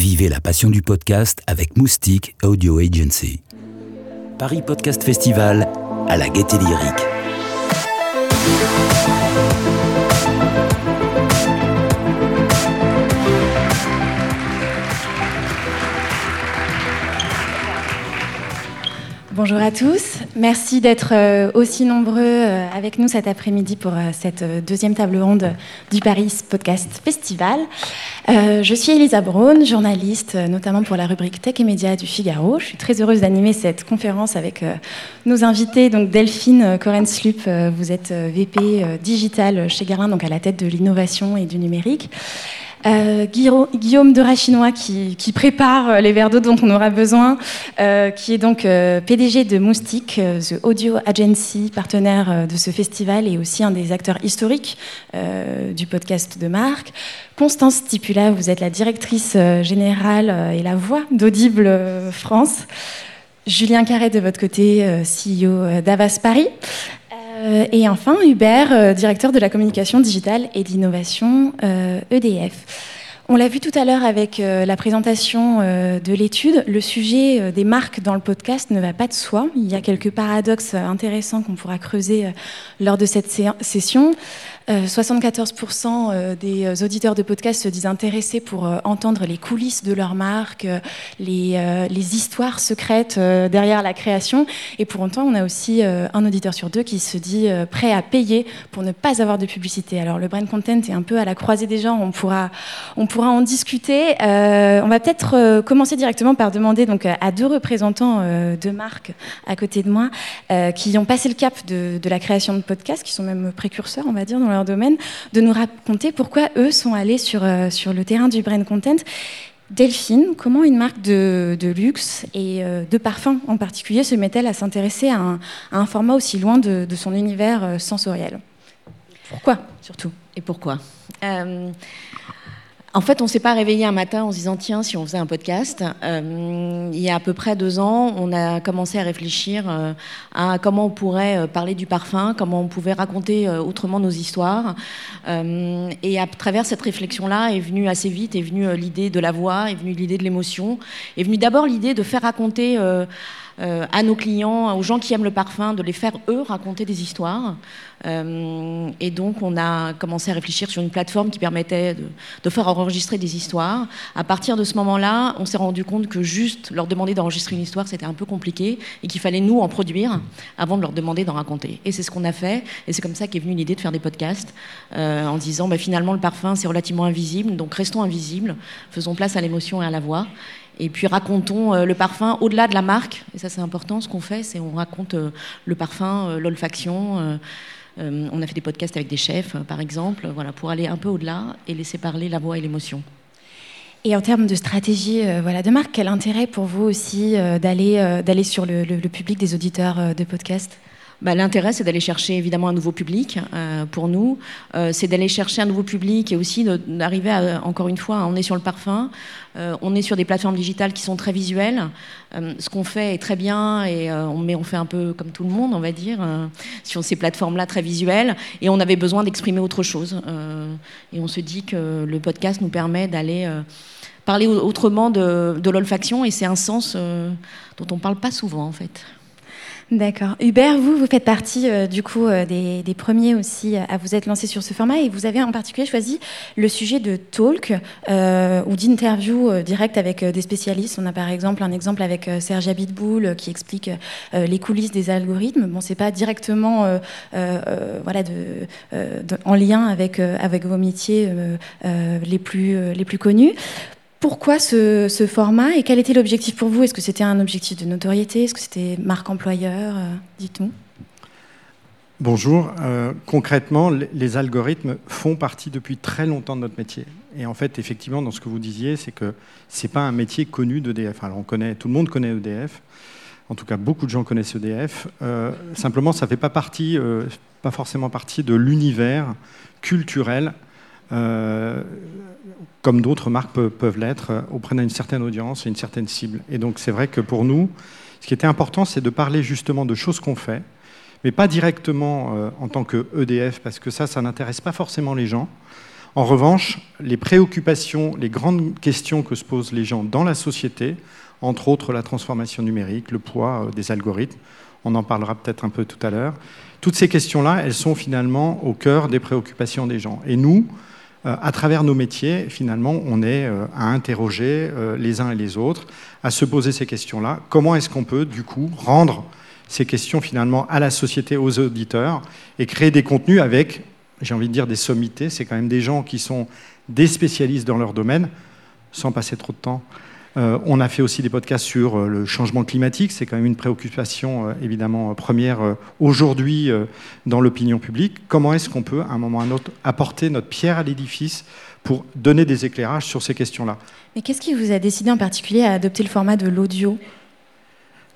Vivez la passion du podcast avec Moustique Audio Agency. Paris Podcast Festival à la gaieté lyrique. Bonjour à tous, merci d'être euh, aussi nombreux euh, avec nous cet après-midi pour euh, cette deuxième table ronde du Paris Podcast Festival. Je suis Elisa Braun, journaliste notamment pour la rubrique Tech et Médias du Figaro. Je suis très heureuse d'animer cette conférence avec nos invités. Donc Delphine Korenslup, vous êtes VP digital chez Garlin, donc à la tête de l'innovation et du numérique. Euh, Guillaume de Rachinois qui, prépare euh, les verres d'eau dont on aura besoin, euh, qui est donc PDG de Moustique, The Audio Agency, partenaire de ce festival et aussi un des acteurs historiques du podcast de marque. Constance Stipula, vous êtes la directrice générale et la voix d'Audible France. Julien Carré, de votre côté, CEO d'Avas Paris. Euh, et enfin, Hubert, euh, directeur de la communication digitale et d'innovation EDF. E On l'a vu tout à l'heure avec euh, la présentation de l'étude, le sujet des marques dans le podcast ne va pas de soi. Il y a quelques paradoxes intéressants qu'on pourra creuser lors de cette session. 74% euh, euh, des euh, auditeurs de podcasts se disent intéressés pour entendre les coulisses de leur marque, les, histoires secrètes derrière la création. Et pour autant, on a aussi un auditeur sur deux qui se dit prêt à payer pour ne pas avoir de publicité. Alors le brand content est un peu à la croisée des gens, on pourra, on pourra en discuter. on va peut-être commencer directement par demander donc, à deux représentants de marques à côté de moi qui ont passé le cap de, de la création de podcasts, qui sont même précurseurs, on va dire, dans leur domaine, de nous raconter pourquoi eux sont allés sur, euh, sur le terrain du brand content. Delphine, comment une marque de, luxe et euh, de parfum en particulier se met-elle à s'intéresser à, un format aussi loin de, son univers euh, sensoriel? Pourquoi surtout? Et pourquoi? En fait, on ne s'est pas réveillé un matin en se disant tiens, si on faisait un podcast. Euh, il y a à peu près deux ans, on a commencé à réfléchir euh, à comment on pourrait euh, parler du parfum, comment on pouvait raconter autrement nos histoires. et à travers cette réflexion-là, est venue assez vite, est venue l'idée de la voix, est venue l'idée de l'émotion, est venue d'abord l'idée de faire raconter euh, à nos clients, aux gens qui aiment le parfum, de les faire eux raconter des histoires. Euh, et donc on a commencé à réfléchir sur une plateforme qui permettait de, faire enregistrer des histoires. À partir de ce moment-là, on s'est rendu compte que juste leur demander d'enregistrer une histoire, c'était un peu compliqué et qu'il fallait nous en produire avant de leur demander d'en raconter. Et c'est ce qu'on a fait. Et c'est comme ça qu'est venue l'idée de faire des podcasts euh, en disant bah, finalement le parfum c'est relativement invisible, donc restons invisibles, faisons place à l'émotion et à la voix. Et puis racontons euh, le parfum au-delà de la marque. Et ça, c'est important. Ce qu'on fait, c'est on raconte euh, le parfum, euh, l'olfaction. on a fait des podcasts avec des chefs, par exemple, voilà, pour aller un peu au-delà et laisser parler la voix et l'émotion. Et en termes de stratégie voilà, de marque, quel intérêt pour vous aussi d'aller sur le, public des auditeurs de podcasts? Bah, L'intérêt, c'est d'aller chercher évidemment un nouveau public euh, pour nous. Euh, c'est d'aller chercher un nouveau public et aussi d'arriver à, encore une fois, on est sur le parfum, euh, on est sur des plateformes digitales qui sont très visuelles. ce qu'on fait est très bien, et, on, fait un peu comme tout le monde, on va dire, sur ces plateformes-là très visuelles. Et on avait besoin d'exprimer autre chose. et on se dit que le podcast nous permet d'aller parler autrement de l'olfaction, et c'est un sens dont on ne parle pas souvent en fait. D'accord. Hubert, vous, vous faites partie euh, du coup euh, des, premiers aussi à vous être lancé sur ce format et vous avez en particulier choisi le sujet de talk euh, ou d'interview direct avec des spécialistes. On a par exemple un exemple avec Serge Abitboul qui explique les coulisses des algorithmes. Bon, c'est pas directement voilà en lien avec avec vos métiers les plus les plus connus. Pourquoi ce, format et quel était l'objectif pour vous? Est-ce que c'était un objectif de notoriété? Est-ce que c'était marque employeur euh, Dites-nous. Bonjour. Euh, concrètement, les algorithmes font partie depuis très longtemps de notre métier. Et en fait, effectivement, dans ce que vous disiez, c'est que c'est pas un métier connu d'EDF. Alors, on connaît, tout le monde connaît EDF. En tout cas, beaucoup de gens connaissent EDF. Euh, simplement, ça fait pas partie, pas forcément partie de l'univers culturel comme d'autres marques peuvent, l'être, euh, auprès d'une certaine audience et une certaine cible. Et donc c'est vrai que pour nous, ce qui était important, c'est de parler justement de choses qu'on fait, mais pas directement euh, en tant que EDF, parce que ça, ça n'intéresse pas forcément les gens. En revanche, les préoccupations, les grandes questions que se posent les gens dans la société, entre autres la transformation numérique, le poids euh, des algorithmes, on en parlera peut-être un peu tout à l'heure, toutes ces questions-là, elles sont finalement au cœur des préoccupations des gens. Et nous, euh, à travers nos métiers, finalement, on est euh, à interroger les uns et les autres, à se poser ces questions-là. Comment est-ce qu'on peut, du coup, rendre ces questions finalement à la société, aux auditeurs, et créer des contenus avec, j'ai envie de dire, des sommités. C'est quand même des gens qui sont des spécialistes dans leur domaine, sans passer trop de temps. Euh, on a fait aussi des podcasts sur euh, le changement climatique. C'est quand même une préoccupation euh, évidemment première aujourd'hui dans l'opinion publique. Comment est-ce qu'on peut, à un moment ou à un autre, apporter notre pierre à l'édifice pour donner des éclairages sur ces questions-là? Mais qu'est-ce qui vous a décidé en particulier à adopter le format de l'audio?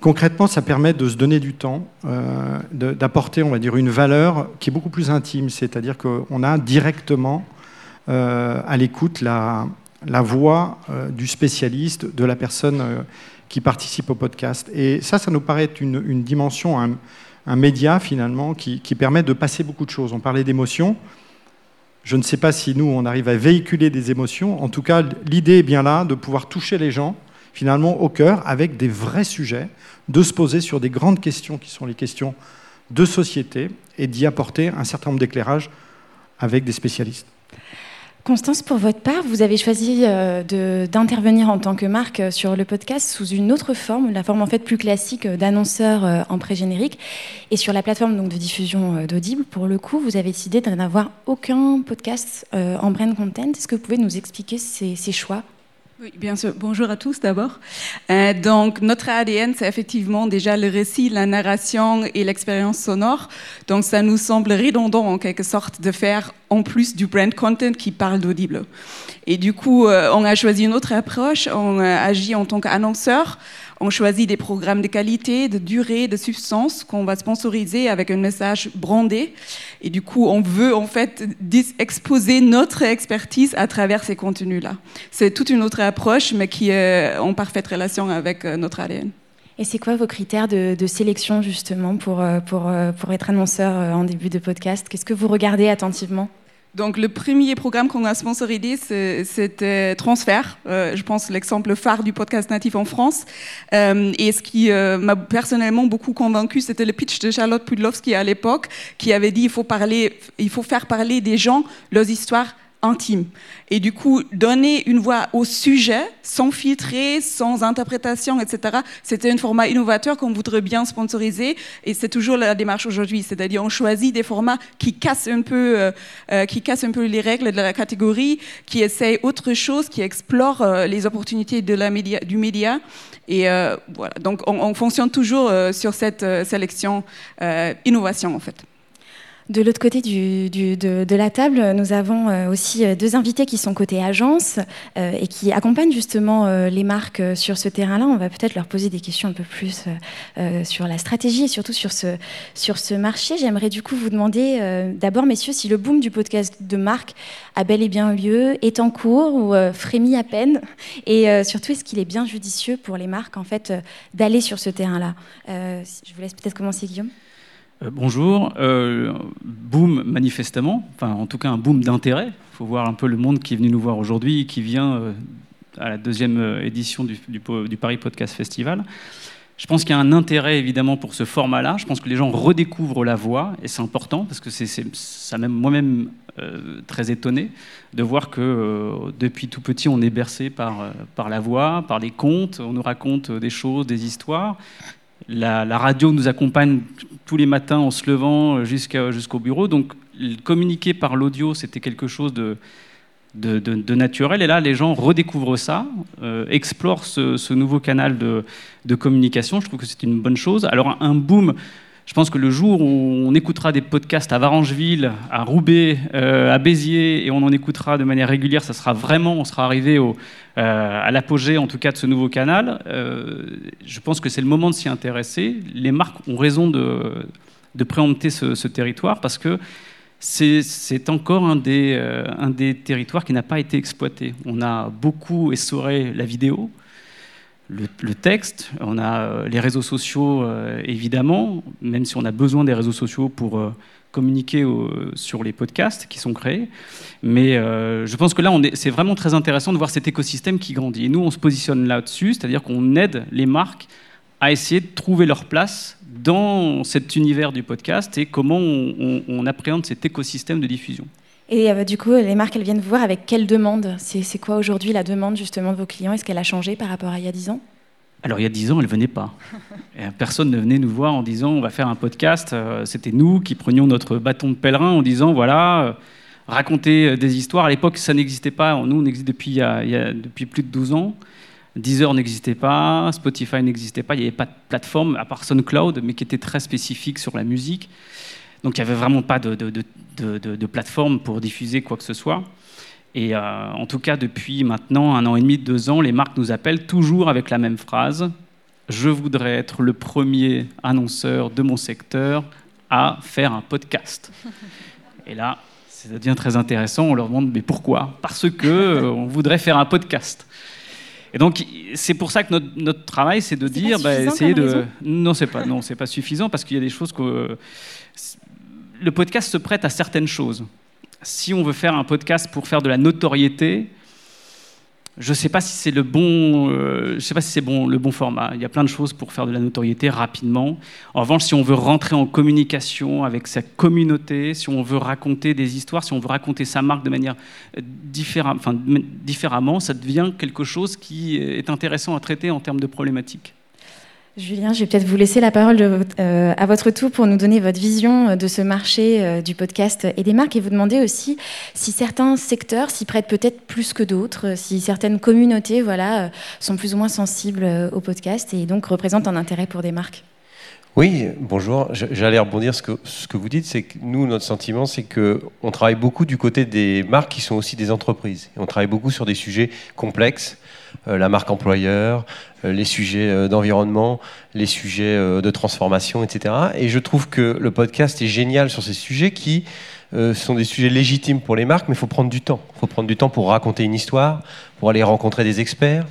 Concrètement, ça permet de se donner du temps, d'apporter, on va dire, une valeur qui est beaucoup plus intime. C'est-à-dire qu'on a directement à l'écoute la, la voix euh, du spécialiste, de la personne euh, qui participe au podcast. Et ça, ça nous paraît être une, dimension, un, média finalement qui, permet de passer beaucoup de choses. On parlait d'émotions. Je ne sais pas si nous, on arrive à véhiculer des émotions. En tout cas, l'idée est bien là de pouvoir toucher les gens finalement au cœur avec des vrais sujets, de se poser sur des grandes questions qui sont les questions de société et d'y apporter un certain nombre d'éclairages avec des spécialistes. Constance, pour votre part, vous avez choisi euh, d'intervenir en tant que marque euh, sur le podcast sous une autre forme, la forme en fait plus classique euh, d'annonceur en pré-générique. Et sur la plateforme donc, de diffusion d'Audible, pour le coup, vous avez décidé de n'avoir aucun podcast en brand content. Est-ce que vous pouvez nous expliquer ces, ces choix? Oui, bien sûr. Bonjour à tous d'abord. Euh, donc, notre ADN, c'est effectivement déjà le récit, la narration et l'expérience sonore. Donc, ça nous semble redondant en quelque sorte de faire en plus du brand content qui parle d'audible. Et du coup, euh, on a choisi une autre approche. On a agi en tant qu'annonceur on choisit des programmes de qualité, de durée, de substance qu'on va sponsoriser avec un message brandé. Et du coup, on veut en fait exposer notre expertise à travers ces contenus-là. C'est toute une autre approche, mais qui est en parfaite relation avec euh, notre ADN. Et c'est quoi vos critères de, sélection justement pour, euh, pour, euh, pour être annonceur en début de podcast? Qu'est-ce que vous regardez attentivement? Donc le premier programme qu'on a sponsorisé, c'était Transfert. Euh, je pense l'exemple phare du podcast natif en France. Euh, et ce qui euh, m'a personnellement beaucoup convaincu, c'était le pitch de Charlotte Pudlowski à l'époque, qui avait dit il faut parler, il faut faire parler des gens leurs histoires intime. Et du coup, donner une voix au sujet, sans filtrer, sans interprétation, etc., c'était un format innovateur qu'on voudrait bien sponsoriser. Et c'est toujours la démarche aujourd'hui. C'est-à-dire, on choisit des formats qui cassent un peu, euh, euh, qui cassent un peu les règles de la catégorie, qui essayent autre chose, qui explorent euh, les opportunités de la du média. Et voilà. Donc, on, on fonctionne toujours sur cette sélection innovation, en fait. De l'autre côté de, la table, nous avons euh, aussi euh, deux invités qui sont côté agence euh, et qui accompagnent justement les marques sur ce terrain-là. On va peut-être leur poser des questions un peu plus sur la stratégie et surtout sur ce, marché. J'aimerais du coup vous demander d'abord, messieurs, si le boom du podcast de marque a bel et bien lieu, est en cours ou frémit à peine, et surtout est-ce qu'il est bien judicieux pour les marques en fait d'aller sur ce terrain-là? je vous laisse peut-être commencer, Guillaume. Euh, bonjour. Euh, boom, manifestement, enfin en tout cas un boom d'intérêt. Il faut voir un peu le monde qui est venu nous voir aujourd'hui, qui vient euh, à la deuxième édition du, Paris Podcast Festival. Je pense qu'il y a un intérêt évidemment pour ce format-là. Je pense que les gens redécouvrent la voix et c'est important parce que c'est ça même moi-même très étonné de voir que depuis tout petit on est bercé par, par la voix, par les contes. On nous raconte des choses, des histoires la, radio nous accompagne tous les matins en se levant euh, jusqu'au bureau. Donc communiquer par l'audio, c'était quelque chose de, naturel. Et là, les gens redécouvrent ça, euh, explorent ce, nouveau canal de, de, communication. Je trouve que c'est une bonne chose. Alors un boom je pense que le jour où on écoutera des podcasts à Varangeville, à Roubaix, euh, à Béziers, et on en écoutera de manière régulière, ça sera vraiment, on sera arrivé au, euh, à l'apogée en tout cas de ce nouveau canal. Euh, je pense que c'est le moment de s'y intéresser. Les marques ont raison de, de préempter ce, territoire parce que c'est encore un des, un des territoires qui n'a pas été exploité. On a beaucoup essoré la vidéo, le, texte, on a euh, les réseaux sociaux euh, évidemment, même si on a besoin des réseaux sociaux pour euh, communiquer sur les podcasts qui sont créés. Mais je pense que là, c'est vraiment très intéressant de voir cet écosystème qui grandit. Et nous, on se positionne là-dessus, c'est-à-dire qu'on aide les marques à essayer de trouver leur place dans cet univers du podcast et comment on, appréhende cet écosystème de diffusion. Et euh, du coup, les marques, elles viennent vous voir avec quelle demande C'est quoi aujourd'hui la demande justement de vos clients? Est-ce qu'elle a changé par rapport à il y a 10 ans? Alors il y a dix ans, elle venait pas. personne ne venait nous voir en disant on va faire un podcast. Euh, c'était nous qui prenions notre bâton de pèlerin en disant voilà, euh, raconter des histoires. À l'époque, ça n'existait pas. Nous, on existe depuis, depuis plus de 12 ans. Deezer n'existait pas, Spotify n'existait pas, il n'y avait pas de plateforme, à part SoundCloud, mais qui était très spécifique sur la musique. Donc il n'y avait vraiment pas de, de, plateforme pour diffuser quoi que ce soit. Et euh, en tout cas, depuis maintenant un an et demi, deux ans, les marques nous appellent toujours avec la même phrase. Je voudrais être le premier annonceur de mon secteur à faire un podcast. Et là, ça devient très intéressant. On leur demande mais pourquoi? Parce que euh, on voudrait faire un podcast. Et donc c'est pour ça que notre, travail, c'est de dire, bah, essayer de. Non, c'est pas, non, c'est pas suffisant parce qu'il y a des choses que le podcast se prête à certaines choses si on veut faire un podcast pour faire de la notoriété, je ne sais pas si c'est le bon, euh, si le bon format. Il y a plein de choses pour faire de la notoriété rapidement. En revanche, si on veut rentrer en communication avec sa communauté, si on veut raconter des histoires, si on veut raconter sa marque de manière euh, différemment, ça devient quelque chose qui est intéressant à traiter en termes de problématiques. Julien, je vais peut-être vous laisser la parole euh, à votre tour pour nous donner votre vision euh, de ce marché euh, du podcast et des marques et vous demander aussi si certains secteurs s'y prêtent peut-être plus que d'autres, si certaines communautés voilà, sont plus ou moins sensibles au podcast et donc représentent un intérêt pour des marques. Oui, bonjour. J'allais rebondir ce que ce que vous dites, c'est que nous, notre sentiment, c'est que on travaille beaucoup du côté des marques qui sont aussi des entreprises. on travaille beaucoup sur des sujets complexes, la marque employeur, euh, les sujets euh, d'environnement, les sujets euh, de transformation, etc. Et je trouve que le podcast est génial sur ces sujets qui sont des sujets légitimes pour les marques, mais il faut prendre du temps. Il faut prendre du temps pour raconter une histoire, pour aller rencontrer des experts,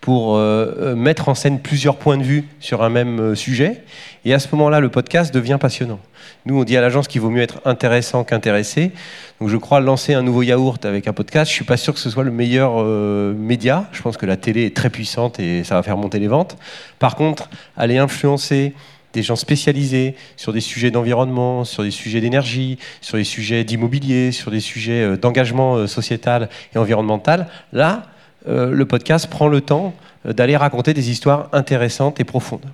pour mettre en scène plusieurs points de vue sur un même sujet. Et à ce moment-là, le podcast devient passionnant. Nous, on dit à l'agence qu'il vaut mieux être intéressant qu'intéressé. Donc je crois lancer un nouveau yaourt avec un podcast, je suis pas sûr que ce soit le meilleur euh, média. Je pense que la télé est très puissante et ça va faire monter les ventes. Par contre, aller influencer des gens spécialisés sur des sujets d'environnement, sur des sujets d'énergie, sur des sujets d'immobilier, sur des sujets euh, d'engagement euh, sociétal et environnemental, là, le podcast prend le temps d'aller raconter des histoires intéressantes et profondes.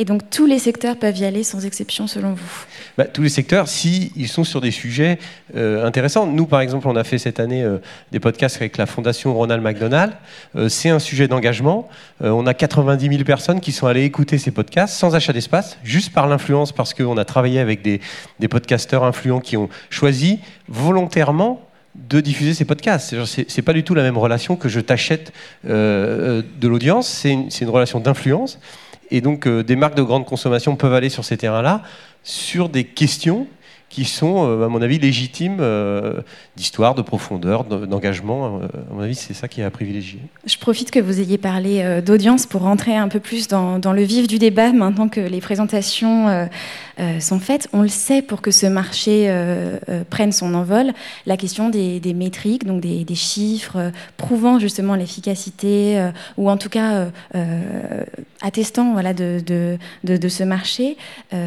Et donc tous les secteurs peuvent y aller sans exception selon vous? Bah, Tous les secteurs, si ils sont sur des sujets euh, intéressants. Nous, par exemple, on a fait cette année euh, des podcasts avec la Fondation Ronald McDonald. Euh, c'est un sujet d'engagement. on a 90 000 personnes qui sont allées écouter ces podcasts sans achat d'espace, juste par l'influence, parce qu'on a travaillé avec des, des podcasteurs influents qui ont choisi volontairement de diffuser ces podcasts. C'est pas du tout la même relation que je t'achète de l'audience, c'est une, relation d'influence. Et donc, euh, des marques de grande consommation peuvent aller sur ces terrains-là sur des questions qui sont, euh, à mon avis, légitimes euh, d'histoire, de profondeur, d'engagement. À mon avis, c'est ça qui est à privilégier. Je profite que vous ayez parlé d'audience pour rentrer un peu plus dans, le vif du débat, maintenant que les présentations sont faites. On le sait, pour que ce marché prenne son envol, la question des, métriques, donc des, chiffres prouvant justement l'efficacité, ou en tout cas attestant voilà, de, de, ce marché,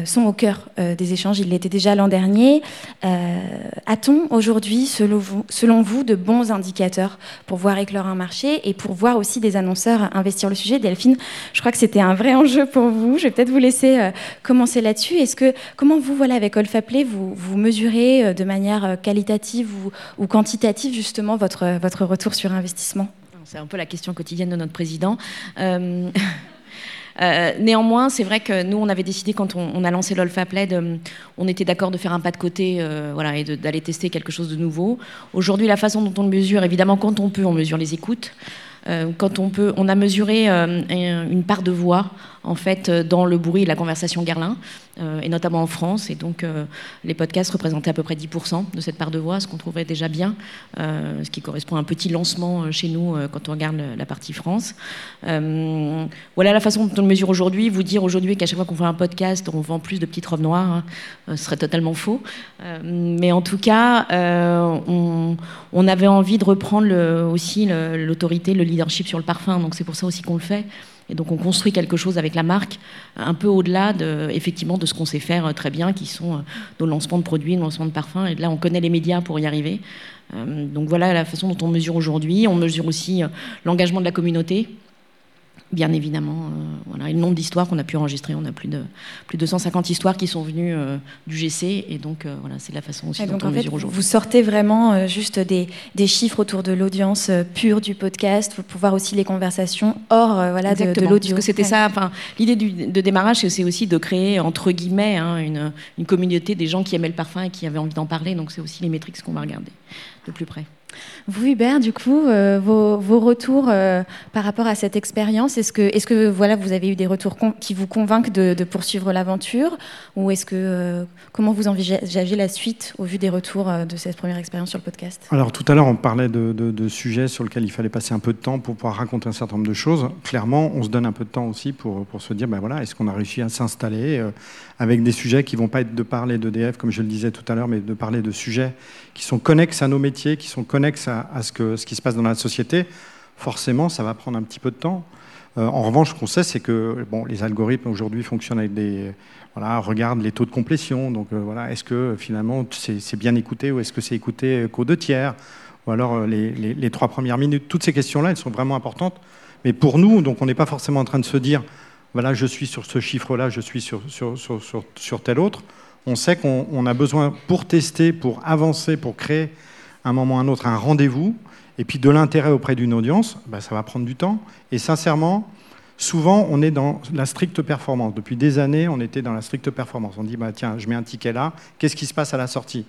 sont au cœur des échanges. Il l'était déjà l'an dernier euh, a-t-on aujourd'hui, selon vous, selon vous, de bons indicateurs pour voir éclore un marché et pour voir aussi des annonceurs investir le sujet? Delphine, je crois que c'était un vrai enjeu pour vous. Je vais peut-être vous laisser euh, commencer là-dessus. Est-ce que, comment vous, voilà, avec Olfaplay, vous, vous mesurez euh, de manière qualitative ou, quantitative justement votre, votre retour sur investissement? C'est un peu la question quotidienne de notre président. Euh, néanmoins, c'est vrai que nous, on avait décidé quand on, a lancé l'Olfaplay, on était d'accord de faire un pas de côté euh, voilà, et d'aller tester quelque chose de nouveau. Aujourd'hui, la façon dont on le mesure, évidemment, quand on peut, on mesure les écoutes. Euh, quand on peut, on a mesuré une part de voix en fait dans le bruit et la conversation Garlin, et notamment en France. Et donc les podcasts représentaient à peu près 10% de cette part de voix, ce qu'on trouverait déjà bien, ce qui correspond à un petit lancement chez nous quand on regarde la partie France. voilà la façon dont on le mesure aujourd'hui. Vous dire aujourd'hui qu'à chaque fois qu'on fait un podcast, on vend plus de petites robes noires, hein, ce serait totalement faux. mais en tout cas, on, avait envie de reprendre le, aussi l'autorité, le leadership sur le parfum. Donc c'est pour ça aussi qu'on le fait. Et donc on construit quelque chose avec la marque, un peu au-delà de, effectivement de ce qu'on sait faire euh, très bien, qui sont euh, nos lancements de produits, nos lancements de parfums. Et là, on connaît les médias pour y arriver. Euh, donc voilà la façon dont on mesure aujourd'hui. On mesure aussi l'engagement de la communauté bien évidemment, euh, voilà, le nombre d'histoires qu'on a pu enregistrer. On a plus de, plus de 250 histoires qui sont venues euh, du GC, et donc euh, voilà, c'est la façon aussi dont on mesure aujourd'hui. Vous sortez vraiment juste des, des, chiffres autour de l'audience pure du podcast, pour pouvoir aussi les conversations hors voilà, de, de l'audio. Parce que c'était ça, enfin, l'idée de démarrage, c'est aussi de créer, entre guillemets, hein, une, une communauté des gens qui aimaient le parfum et qui avaient envie d'en parler, donc c'est aussi les métriques qu'on va regarder de plus près. Vous, Hubert, du coup, euh, vos, retours euh, par rapport à cette expérience, est-ce que, voilà, vous avez eu des retours qui vous convainquent de, poursuivre l'aventure Ou est-ce que, euh, comment vous envisagez la suite au vu des retours de cette première expérience sur le podcast? Alors, tout à l'heure, on parlait de, sujets sur lesquels il fallait passer un peu de temps pour pouvoir raconter un certain nombre de choses. Clairement, on se donne un peu de temps aussi pour, pour se dire, ben voilà, est-ce qu'on a réussi à s'installer avec des sujets qui ne vont pas être de parler d'EDF, comme je le disais tout à l'heure, mais de parler de sujets qui sont connexes à nos métiers, qui sont connexes à, ce, que, ce qui se passe dans la société. Forcément, ça va prendre un petit peu de temps. Euh, en revanche, ce qu'on sait, c'est que bon, les algorithmes aujourd'hui fonctionnent avec des. Voilà, regardent les taux de complétion. Donc euh, voilà, est-ce que finalement c'est bien écouté ou est-ce que c'est écouté qu'aux deux tiers? Ou alors euh, les, les, trois premières minutes? Toutes ces questions-là, elles sont vraiment importantes. Mais pour nous, donc on n'est pas forcément en train de se dire voilà, je suis sur ce chiffre-là, je suis sur, sur, sur, sur, tel autre. On sait qu'on a besoin, pour tester, pour avancer, pour créer un moment ou un autre un rendez-vous, et puis de l'intérêt auprès d'une audience, bah, ça va prendre du temps. Et sincèrement, souvent, on est dans la stricte performance. Depuis des années, on était dans la stricte performance. On dit, bah, tiens, je mets un ticket là, qu'est-ce qui se passe à la sortie?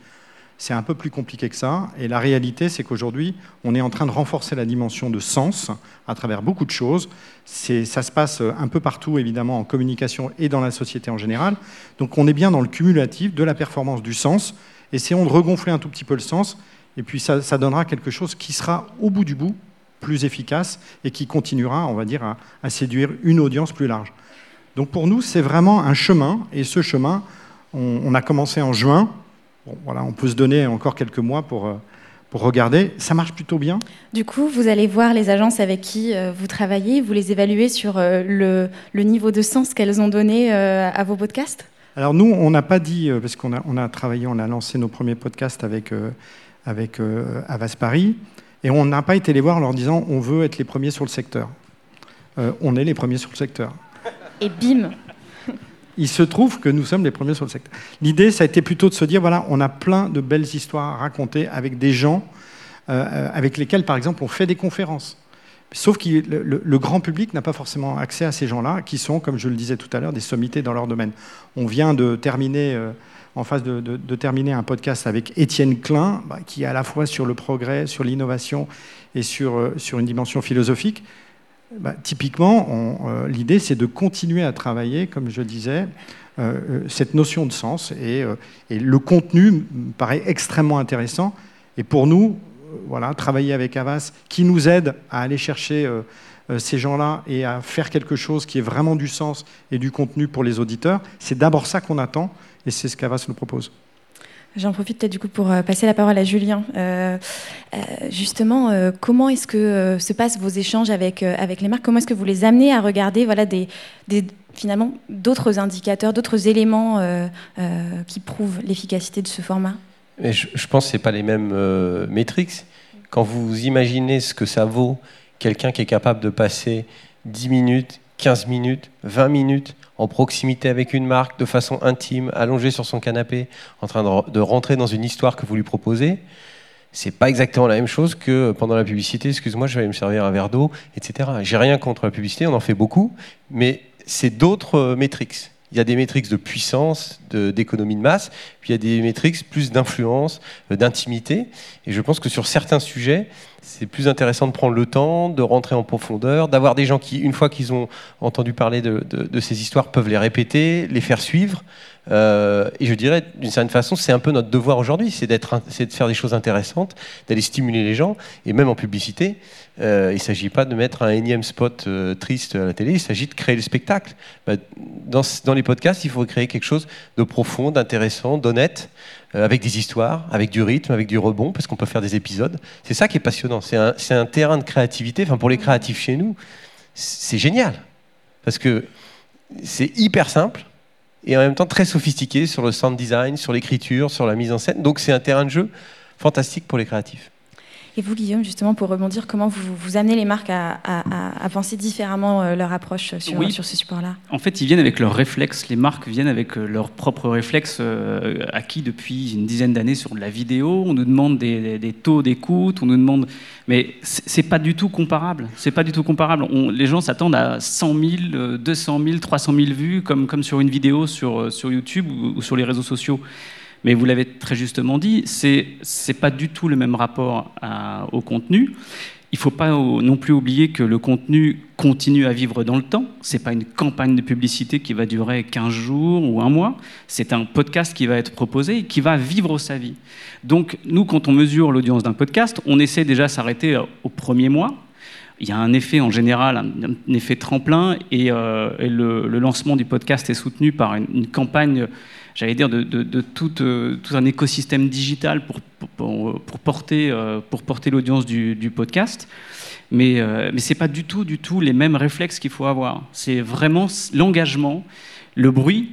C'est un peu plus compliqué que ça. Et la réalité, c'est qu'aujourd'hui, on est en train de renforcer la dimension de sens à travers beaucoup de choses. Ça se passe un peu partout, évidemment, en communication et dans la société en général. Donc on est bien dans le cumulatif de la performance du sens. Essayons de regonfler un tout petit peu le sens. Et puis ça, donnera quelque chose qui sera, au bout du bout, plus efficace et qui continuera, on va dire, à séduire une audience plus large. Donc pour nous, c'est vraiment un chemin. Et ce chemin, on a commencé en juin voilà, on peut se donner encore quelques mois pour, euh, pour regarder. Ça marche plutôt bien? Du coup, vous allez voir les agences avec qui euh, vous travaillez, vous les évaluez sur euh, le, le niveau de sens qu'elles ont donné à vos podcasts? Alors nous, on n'a pas dit, parce qu'on a, on a travaillé, on a lancé nos premiers podcasts avec, avec Avas Paris, et on n'a pas été les voir en leur disant on veut être les premiers sur le secteur. on est les premiers sur le secteur. Et bim il se trouve que nous sommes les premiers sur le secteur. L'idée, ça a été plutôt de se dire, voilà, on a plein de belles histoires à raconter avec des gens euh, avec lesquels, par exemple, on fait des conférences. Sauf que le, grand public n'a pas forcément accès à ces gens-là, qui sont, comme je le disais tout à l'heure, des sommités dans leur domaine. On vient de terminer, euh, en face de, terminer un podcast avec Étienne Klein, bah, qui est à la fois sur le progrès, sur l'innovation et sur, euh, sur une dimension philosophique. Bah, typiquement, euh, l'idée, c'est de continuer à travailler, comme je disais, euh, euh, cette notion de sens. Et, le contenu me paraît extrêmement intéressant. Et pour nous, voilà, travailler avec Avas, qui nous aide à aller chercher ces gens-là et à faire quelque chose qui est vraiment du sens et du contenu pour les auditeurs, c'est d'abord ça qu'on attend. Et c'est ce qu'Avas nous propose. J'en profite peut-être du coup pour euh, passer la parole à Julien. Euh, euh, justement, comment est-ce que se passent vos échanges avec, avec les marques? Comment est-ce que vous les amenez à regarder voilà, des, finalement d'autres indicateurs, d'autres éléments qui prouvent l'efficacité de ce format? Je, pense que ce pas les mêmes métriques. Quand vous imaginez ce que ça vaut, quelqu'un qui est capable de passer 10 minutes, 15 minutes, 20 minutes en proximité avec une marque, de façon intime, allongé sur son canapé, en train de, rentrer dans une histoire que vous lui proposez, c'est pas exactement la même chose que pendant la publicité, excuse-moi, je vais me servir un verre d'eau, etc. J'ai rien contre la publicité, on en fait beaucoup, mais c'est d'autres euh, métriques. Il y a des métriques de puissance, d'économie de, masse, puis il y a des métriques plus d'influence, euh, d'intimité. Et je pense que sur certains sujets, c'est plus intéressant de prendre le temps, de rentrer en profondeur, d'avoir des gens qui, une fois qu'ils ont entendu parler de, ces histoires, peuvent les répéter, les faire suivre. Euh, et je dirais, d'une certaine façon, c'est un peu notre devoir aujourd'hui, c'est d'être, c'est de faire des choses intéressantes, d'aller stimuler les gens, et même en publicité. Euh, il ne s'agit pas de mettre un énième spot euh, triste à la télé, il s'agit de créer le spectacle. Bah, dans, dans, les podcasts, il faut créer quelque chose de profond, d'intéressant, d'honnête, avec des histoires, avec du rythme, avec du rebond, parce qu'on peut faire des épisodes. C'est ça qui est passionnant. C'est un, terrain de créativité. Pour les créatifs chez nous, c'est génial. Parce que c'est hyper simple et en même temps très sophistiqué sur le sound design, sur l'écriture, sur la mise en scène. Donc c'est un terrain de jeu fantastique pour les créatifs. Et vous, Guillaume, justement, pour rebondir, comment vous, vous amenez les marques à, penser différemment euh, leur approche sur, sur ces supports-là En fait, ils viennent avec leurs réflexes. Les marques viennent avec euh, leurs propres réflexes euh, acquis depuis une dizaine d'années sur de la vidéo. On nous demande des, taux d'écoute, on nous demande. Mais c'est pas du tout comparable. C'est pas du tout comparable. les gens s'attendent à 100 000, 200 000, 300 000 vues, comme, comme sur une vidéo sur, sur YouTube ou sur les réseaux sociaux. Mais vous l'avez très justement dit, c'est n'est pas du tout le même rapport au contenu. Il ne faut pas non plus oublier que le contenu continue à vivre dans le temps. Ce n'est pas une campagne de publicité qui va durer 15 jours ou un mois. C'est un podcast qui va être proposé et qui va vivre sa vie. Donc, nous, quand on mesure l'audience d'un podcast, on essaie déjà de s'arrêter au premier mois. Il y a un effet en général, un, effet tremplin, et, euh, le, lancement du podcast est soutenu par une campagne j'allais dire, de, euh, tout, un écosystème digital pour, euh, porter l'audience du, podcast. Mais, euh, ce n'est pas du tout les mêmes réflexes qu'il faut avoir. C'est vraiment l'engagement, le bruit.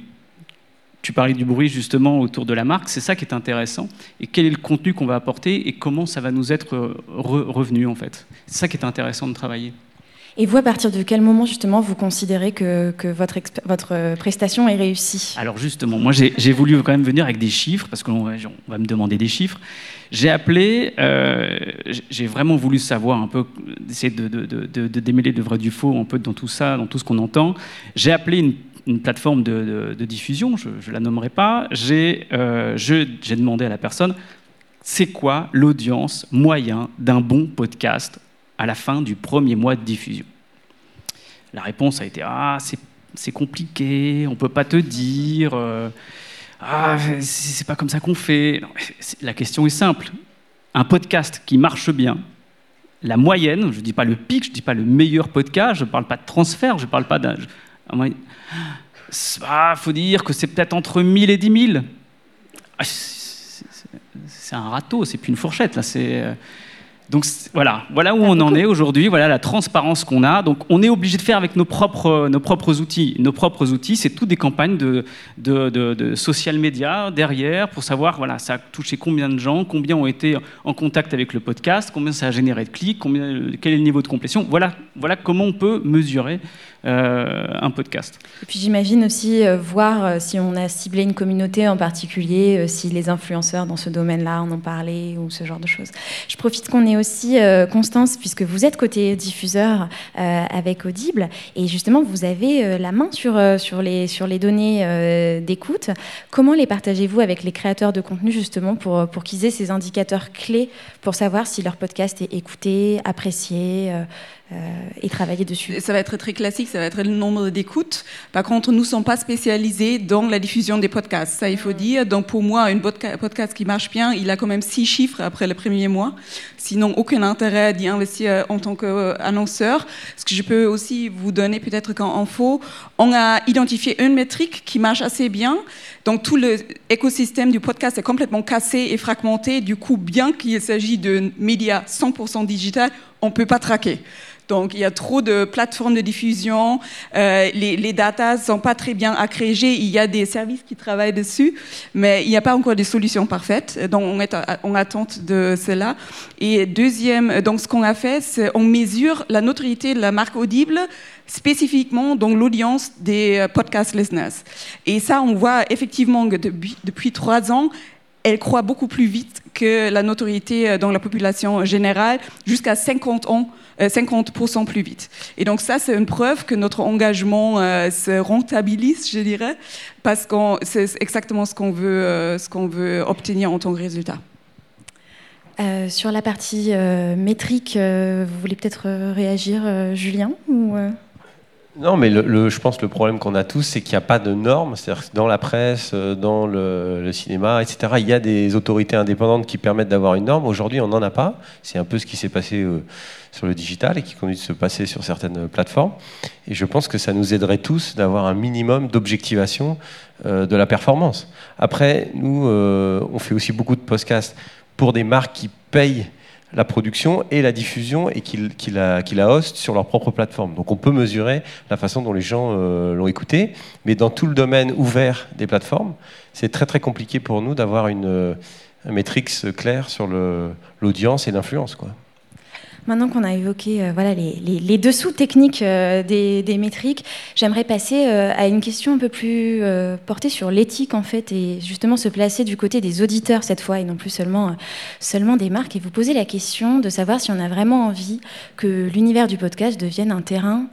Tu parlais du bruit justement autour de la marque, c'est ça qui est intéressant. Et quel est le contenu qu'on va apporter et comment ça va nous être revenu en fait? C'est ça qui est intéressant de travailler. Et vous, à partir de quel moment justement vous considérez que, votre, votre prestation est réussie? Alors justement, moi j'ai voulu quand même venir avec des chiffres, parce qu'on va me demander des chiffres. J'ai appelé, euh, j'ai vraiment voulu savoir un peu, essayer de, de, démêler le vrai du faux un peu dans tout ça, dans tout ce qu'on entend. J'ai appelé une, plateforme de, diffusion, je ne la nommerai pas. Euh, j'ai demandé à la personne, c'est quoi l'audience moyen d'un bon podcast à la fin du premier mois de diffusion La réponse a été Ah, c'est compliqué, on ne peut pas te dire. Euh, ah, c'est pas comme ça qu'on fait. la question est simple. Un podcast qui marche bien, la moyenne, je ne dis pas le pic, je ne dis pas le meilleur podcast, je ne parle pas de transfert, je ne parle pas d'un. Ah, faut dire que c'est peut-être entre 1000 et 10 000. Ah, c'est un râteau, c'est plus une fourchette, là. C'est. Donc voilà, voilà où on en est aujourd'hui, voilà la transparence qu'on a. Donc on est obligé de faire avec nos propres, nos propres outils. Nos propres outils, c'est toutes des campagnes de, de, de, social media derrière pour savoir voilà, ça a touché combien de gens, combien ont été en contact avec le podcast, combien ça a généré de clics, combien, quel est le niveau de complétion. Voilà, voilà comment on peut mesurer un podcast. Et puis j'imagine aussi euh, voir euh, si on a ciblé une communauté en particulier, si les influenceurs dans ce domaine-là en ont parlé ou ce genre de choses. Je profite qu'on ait aussi Constance, puisque vous êtes côté diffuseur avec Audible, et justement vous avez la main sur, sur, les, sur les données d'écoute. Comment les partagez-vous avec les créateurs de contenu justement pour, pour qu'ils aient ces indicateurs clés pour savoir si leur podcast est écouté, apprécié euh, et travailler dessus. Ça va être très classique, ça va être le nombre d'écoutes. Par contre, nous ne sommes pas spécialisés dans la diffusion des podcasts, ça il faut dire. Donc pour moi, un podcast qui marche bien, il a quand même six chiffres après le premier mois. Sinon, aucun intérêt d'y investir en tant qu'annonceur. Ce que je peux aussi vous donner peut-être qu'en info, on a identifié une métrique qui marche assez bien. Donc tout l'écosystème du podcast est complètement cassé et fragmenté. Du coup, bien qu'il s'agisse de médias 100% digital, on ne peut pas traquer. Donc, il y a trop de plateformes de diffusion, euh, les, datas ne sont pas très bien agrégées, il y a des services qui travaillent dessus, mais il n'y a pas encore de solutions parfaites, donc on est en attente de cela. Et deuxième, donc ce qu'on a fait, c'est on mesure la notoriété de la marque Audible spécifiquement dans l'audience des euh, podcast listeners. Et ça, on voit effectivement que depuis, depuis trois ans, elle croît beaucoup plus vite que la notoriété euh, dans la population générale, jusqu'à 50 ans 50% euh, plus vite. Et donc ça, c'est une preuve que notre engagement euh, se rentabilise, je dirais, parce que c'est exactement ce qu'on veut, ce veut obtenir en tant que résultat. Sur la partie métrique, vous voulez peut-être réagir, Julien ou, Non, mais je pense que le problème qu'on a tous, c'est qu'il n'y a pas de normes. C'est-à-dire que dans la presse, dans le, cinéma, etc., il y a des autorités indépendantes qui permettent d'avoir une norme. Aujourd'hui, on n'en a pas. C'est un peu ce qui s'est passé sur le digital et qui continue de se passer sur certaines plateformes. Et je pense que ça nous aiderait tous d'avoir un minimum d'objectivation de la performance. Après, nous, on fait aussi beaucoup de podcasts pour des marques qui payent la production et la diffusion et qui, la, qui hostent sur leur propre plateforme. Donc on peut mesurer la façon dont les gens euh, l'ont écouté, mais dans tout le domaine ouvert des plateformes, c'est très très compliqué pour nous d'avoir une, euh, un métrix clair sur l'audience et l'influence. Maintenant qu'on a évoqué euh, voilà, les, dessous techniques euh, des, métriques, j'aimerais passer euh, à une question un peu plus portée sur l'éthique en fait et justement se placer du côté des auditeurs cette fois et non plus seulement, des marques et vous poser la question de savoir si on a vraiment envie que l'univers du podcast devienne un terrain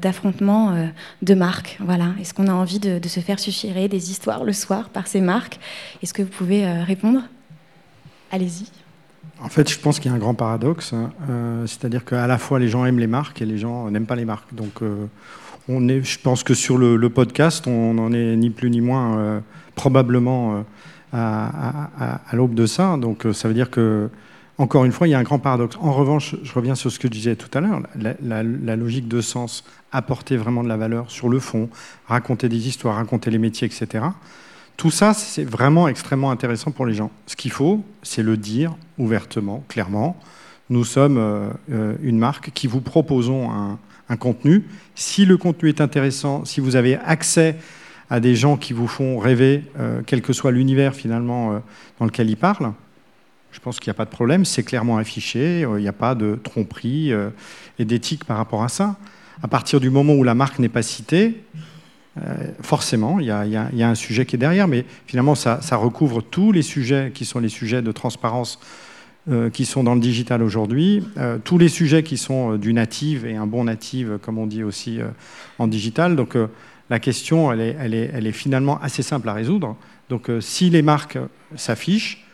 d'affrontement de marques. Voilà. Est-ce qu'on a envie de, de, se faire suffire des histoires le soir par ces marques? Est-ce que vous pouvez répondre? Allez-y. En fait, je pense qu'il y a un grand paradoxe, hein. euh, c'est-à-dire qu'à la fois les gens aiment les marques et les gens n'aiment pas les marques. Donc, euh, je pense que sur le, podcast, on n'en est ni plus ni moins euh, probablement à, l'aube de ça. Donc, ça veut dire que, encore une fois, il y a un grand paradoxe. En revanche, je reviens sur ce que je disais tout à l'heure, la, logique de sens, apporter vraiment de la valeur sur le fond, raconter des histoires, raconter les métiers, etc. Tout ça, c'est vraiment extrêmement intéressant pour les gens. Ce qu'il faut, c'est le dire ouvertement, clairement. Nous sommes euh, euh, une marque qui vous proposons un, contenu. Si le contenu est intéressant, si vous avez accès à des gens qui vous font rêver, euh, quel que soit l'univers finalement dans lequel ils parlent, je pense qu'il n'y a pas de problème. C'est clairement affiché. Il n'y a pas de tromperie et d'éthique par rapport à ça. À partir du moment où la marque n'est pas citée, forcément, il y, a, un sujet qui est derrière, mais finalement, ça, recouvre tous les sujets qui sont les sujets de transparence euh, qui sont dans le digital aujourd'hui, euh, tous les sujets qui sont du native et un bon native, comme on dit aussi en digital. Donc la question, elle est, finalement assez simple à résoudre. Donc si les marques s'affichent,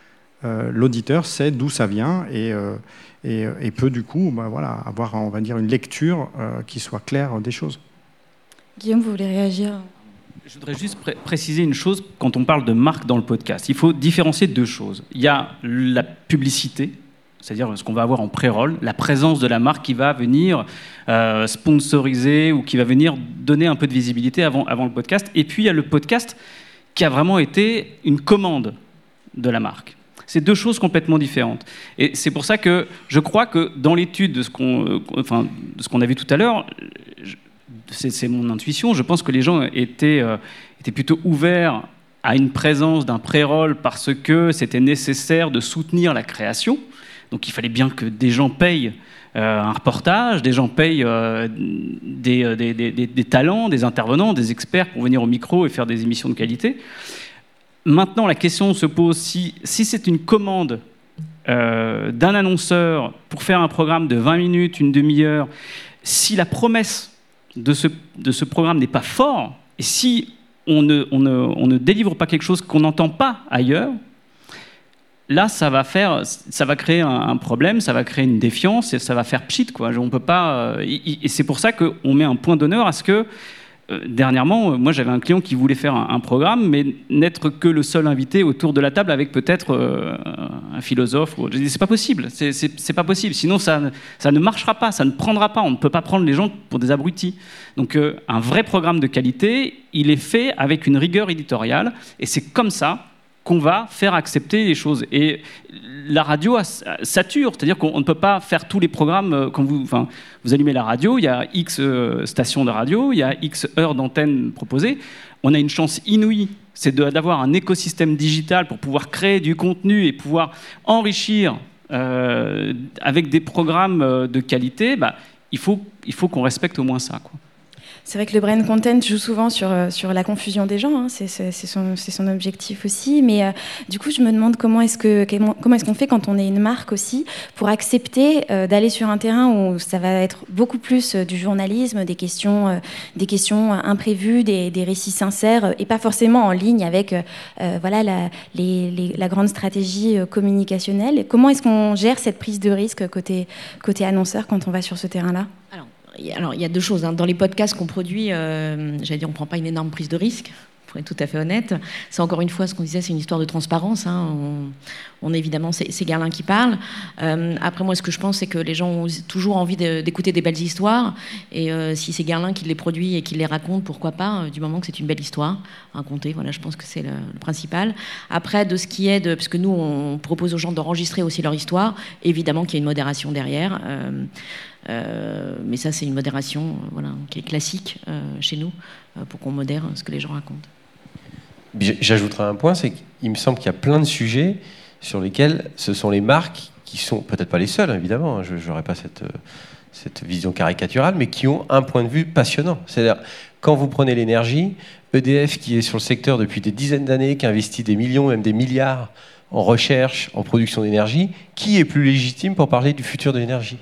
l'auditeur sait d'où ça vient et, peut du coup bah, avoir, on va dire, une lecture qui soit claire des choses. Guillaume, vous voulez réagir je voudrais juste préciser une chose quand on parle de marque dans le podcast. Il faut différencier deux choses. Il y a la publicité, c'est-à-dire ce qu'on va avoir en pré-roll, la présence de la marque qui va venir euh, sponsoriser ou qui va venir donner un peu de visibilité avant, le podcast. Et puis il y a le podcast qui a vraiment été une commande de la marque. C'est deux choses complètement différentes. Et c'est pour ça que je crois que dans l'étude de ce qu'on euh, a vu tout à l'heure, c'est mon intuition, je pense que les gens étaient, euh, étaient plutôt ouverts à une présence d'un pré-roll parce que c'était nécessaire de soutenir la création. Donc il fallait bien que des gens payent euh, un reportage, des gens payent euh, des, talents, des intervenants, des experts pour venir au micro et faire des émissions de qualité. Maintenant, la question se pose si, si c'est une commande d'un annonceur pour faire un programme de 20 minutes, une demi-heure, si la promesse de ce, de ce programme n'est pas fort, et si on ne, on ne, on ne délivre pas quelque chose qu'on n'entend pas ailleurs, là, ça va, faire, ça va créer un, problème, ça va créer une défiance, et ça va faire pchit. Quoi. On peut pas, euh, et c'est pour ça qu'on met un point d'honneur à ce que dernièrement, euh, moi j'avais un client qui voulait faire un, programme, mais n'être que le seul invité autour de la table avec peut-être euh, un philosophe. Je dis c'est pas possible, c'est pas possible. Sinon ça, ça ne marchera pas, ça ne prendra pas. On ne peut pas prendre les gens pour des abrutis. Donc un vrai programme de qualité, il est fait avec une rigueur éditoriale, et c'est comme ça qu'on va faire accepter les choses. Et la radio sature, c'est-à-dire qu'on ne peut pas faire tous les programmes euh, quand vous, enfin, vous allumez la radio, il y a X euh, stations de radio, il y a X heures d'antenne proposées. On a une chance inouïe, c'est d'avoir un écosystème digital pour pouvoir créer du contenu et pouvoir enrichir euh, avec des programmes de qualité. Bah, il faut, il faut qu'on respecte au moins ça. C'est vrai que le brain content joue souvent sur, euh, sur la confusion des gens, hein. c'est son, son, objectif aussi. Mais euh, du coup, je me demande comment est-ce qu'on est qu'on fait quand on est une marque aussi pour accepter euh, d'aller sur un terrain où ça va être beaucoup plus du journalisme, des questions, des questions imprévues, des, des, récits sincères et pas forcément en ligne avec voilà, la, la grande stratégie communicationnelle. Comment est-ce qu'on gère cette prise de risque côté, côté annonceur quand on va sur ce terrain-là? Il y a deux choses. Hein. Dans les podcasts qu'on produit, euh, j'allais dire, on ne prend pas une énorme prise de risque, pour être tout à fait honnête. C'est encore une fois ce qu'on disait, c'est une histoire de transparence. Hein. On, évidemment, c'est Garlin qui parle. Euh, après, moi, ce que je pense, c'est que les gens ont toujours envie d'écouter des belles histoires. Et euh, si c'est Garlin qui les produit et qui les raconte, pourquoi pas, du moment que c'est une belle histoire racontée. Voilà, je pense que c'est le, principal. Après, de ce qui est de. Parce que nous, on propose aux gens d'enregistrer aussi leur histoire, évidemment qu'il y a une modération derrière. Euh, mais ça, c'est une modération euh, voilà, qui est classique euh, chez nous pour qu'on modère ce que les gens racontent. J'ajouterai un point, c'est qu'il me semble qu'il y a plein de sujets sur lesquels ce sont les marques qui sont peut-être pas les seules, évidemment, hein, je n'aurais pas cette, cette vision caricaturale, mais qui ont un point de vue passionnant. C'est-à-dire, quand vous prenez l'énergie, EDF, qui est sur le secteur depuis des dizaines d'années, qui investit des millions, même des milliards en recherche, en production d'énergie, qui est plus légitime pour parler du futur de l'énergie?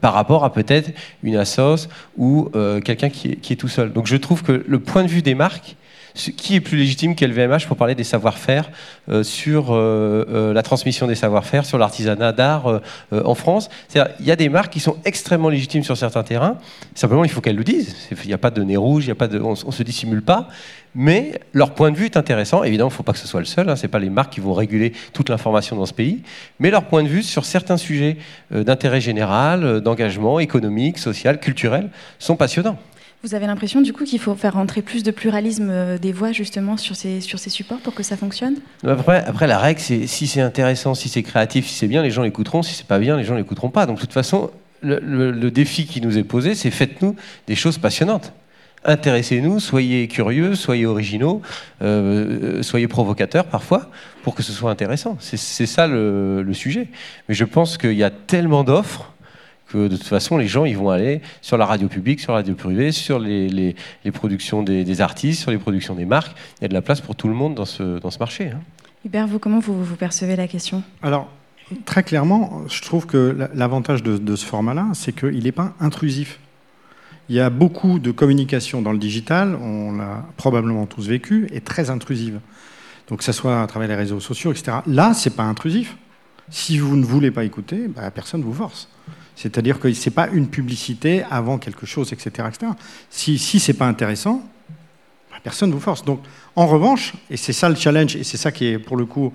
Par rapport à peut-être une assoce ou euh, quelqu'un qui, est tout seul. Donc je trouve que le point de vue des marques, qui est plus légitime qu'LVMH pour parler des savoir-faire euh, sur euh, la transmission des savoir-faire, sur l'artisanat d'art en France? Il y a des marques qui sont extrêmement légitimes sur certains terrains. Simplement, il faut qu'elles le disent. Il n'y a pas de nez rouge, y a pas de, on ne se dissimule pas mais leur point de vue est intéressant. Évidemment, il ne faut pas que ce soit le seul, hein. ce pas les marques qui vont réguler toute l'information dans ce pays, mais leur point de vue sur certains sujets euh, d'intérêt général, euh, d'engagement économique, social, culturel, sont passionnants. Vous avez l'impression du coup qu'il faut faire rentrer plus de pluralisme euh, des voix justement sur ces, sur ces supports pour que ça fonctionne? Après, après, la règle, c'est si c'est intéressant, si c'est créatif, si c'est bien, les gens l'écouteront. Si c'est pas bien, les gens l'écouteront pas. Donc de toute façon, le défi qui nous est posé, c'est faites-nous des choses passionnantes intéressez-nous, soyez curieux, soyez originaux, euh, soyez provocateurs parfois, pour que ce soit intéressant. C'est ça le, sujet. Mais je pense qu'il y a tellement d'offres que de toute façon, les gens ils vont aller sur la radio publique, sur la radio privée, sur les, productions des, artistes, sur les productions des marques. Il y a de la place pour tout le monde dans ce, dans ce marché. Hein. Hubert, vous, comment vous, vous percevez la question? Alors, très clairement, je trouve que l'avantage de, de ce format-là, c'est qu'il n'est pas intrusif. Il y a beaucoup de communication dans le digital, on l'a probablement tous vécu, et très intrusive. Donc que ce soit à travers les réseaux sociaux, etc. Là, c'est pas intrusif. Si vous ne voulez pas écouter, bah, personne ne vous force. C'est-à-dire que ce n'est pas une publicité avant quelque chose, etc. etc. Si, si ce n'est pas intéressant, bah, personne ne vous force. Donc, en revanche, et c'est ça le challenge, et c'est ça qui est pour le coup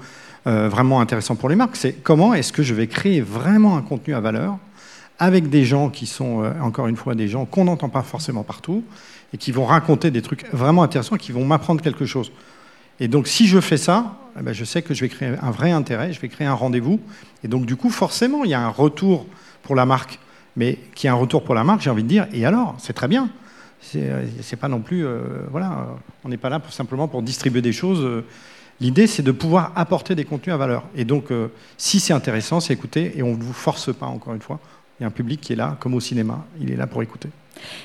euh, vraiment intéressant pour les marques, c'est comment est-ce que je vais créer vraiment un contenu à valeur avec des gens qui sont, euh, encore une fois, des gens qu'on n'entend pas forcément partout, et qui vont raconter des trucs vraiment intéressants, qui vont m'apprendre quelque chose. Et donc, si je fais ça, eh ben, je sais que je vais créer un vrai intérêt, je vais créer un rendez-vous. Et donc, du coup, forcément, il y a un retour pour la marque. Mais qui a un retour pour la marque, j'ai envie de dire, et alors C'est très bien. C'est euh, pas non plus. Euh, voilà, on n'est pas là pour, simplement pour distribuer des choses. L'idée, c'est de pouvoir apporter des contenus à valeur. Et donc, si c'est intéressant, c'est écouter, et on ne vous force pas, encore une fois. Il y a un public qui est là, comme au cinéma. Il est là pour écouter.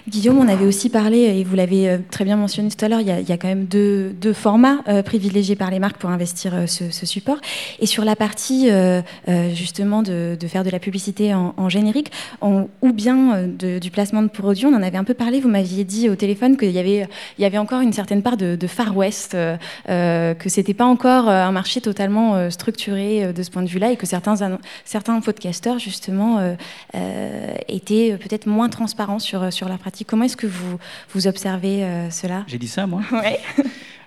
Guillaume, on avait aussi parlé, et vous l'avez euh, très bien mentionné tout à l'heure, il, y a quand même deux, formats euh, privilégiés par les marques pour investir euh, ce, support. Et sur la partie justement de, faire de la publicité en, générique, ou bien du placement de produits, on en avait un peu parlé, vous m'aviez dit au téléphone qu'il y avait, encore une certaine part de, Far West, que ce n'était pas encore un marché totalement structuré de ce point de vue-là, et que certains, certains podcasteurs justement étaient peut-être moins transparents sur, sur la pratique. Comment est-ce que vous, vous observez euh, cela? J'ai dit ça, moi? Ouais.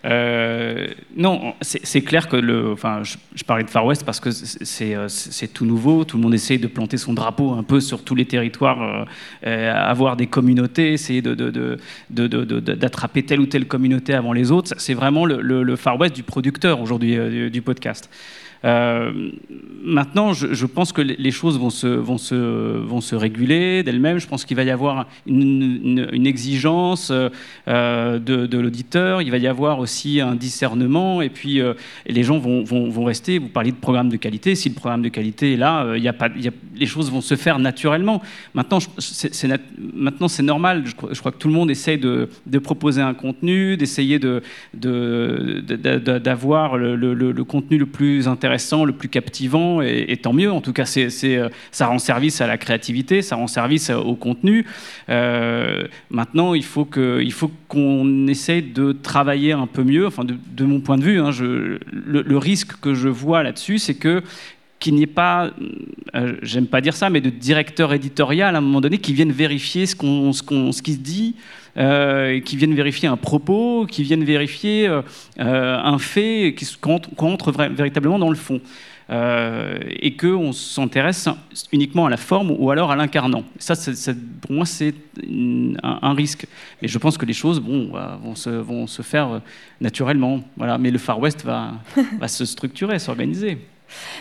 Euh, non, c'est clair que le. Enfin, je, parlais de Far West parce que euh, c'est tout nouveau. Tout le monde essaye de planter son drapeau un peu sur tous les territoires, avoir des communautés, essayer d'attraper de, de, telle ou telle communauté avant les autres. C'est vraiment le, Far West du producteur aujourd'hui du podcast. Maintenant, je, pense que les choses vont se, réguler d'elles-mêmes. Je pense qu'il va y avoir une, exigence de, de l'auditeur. Il va y avoir aussi un discernement. Et puis, les gens vont, rester. Vous parliez de programme de qualité. Si le programme de qualité est là, les choses vont se faire naturellement. Maintenant, c'est normal. Je crois, que tout le monde essaye de, proposer un contenu, d'essayer de, d'avoir le, contenu le plus intéressant, le plus captivant, et, tant mieux. En tout cas, c'est, ça rend service à la créativité, ça rend service au contenu. Euh, maintenant, il faut, qu'on essaye de travailler un peu mieux. Enfin, de, mon point de vue, hein, le, risque que je vois là-dessus, c'est que qu'il n'y ait pas, euh, j'aime pas dire ça, mais de directeur éditorial à un moment donné qui viennent vérifier ce, qu'on, ce, qu'on, ce qui se dit, euh, qui viennent vérifier un propos, qui viennent vérifier euh, un fait, qui entre, véritablement dans le fond. et qu'on s'intéresse uniquement à la forme ou alors à l'incarnant. Ça, pour moi, c'est un, risque. Et je pense que les choses bon, vont, se, vont se faire naturellement. Voilà. Mais le Far West va, va se structurer, s'organiser.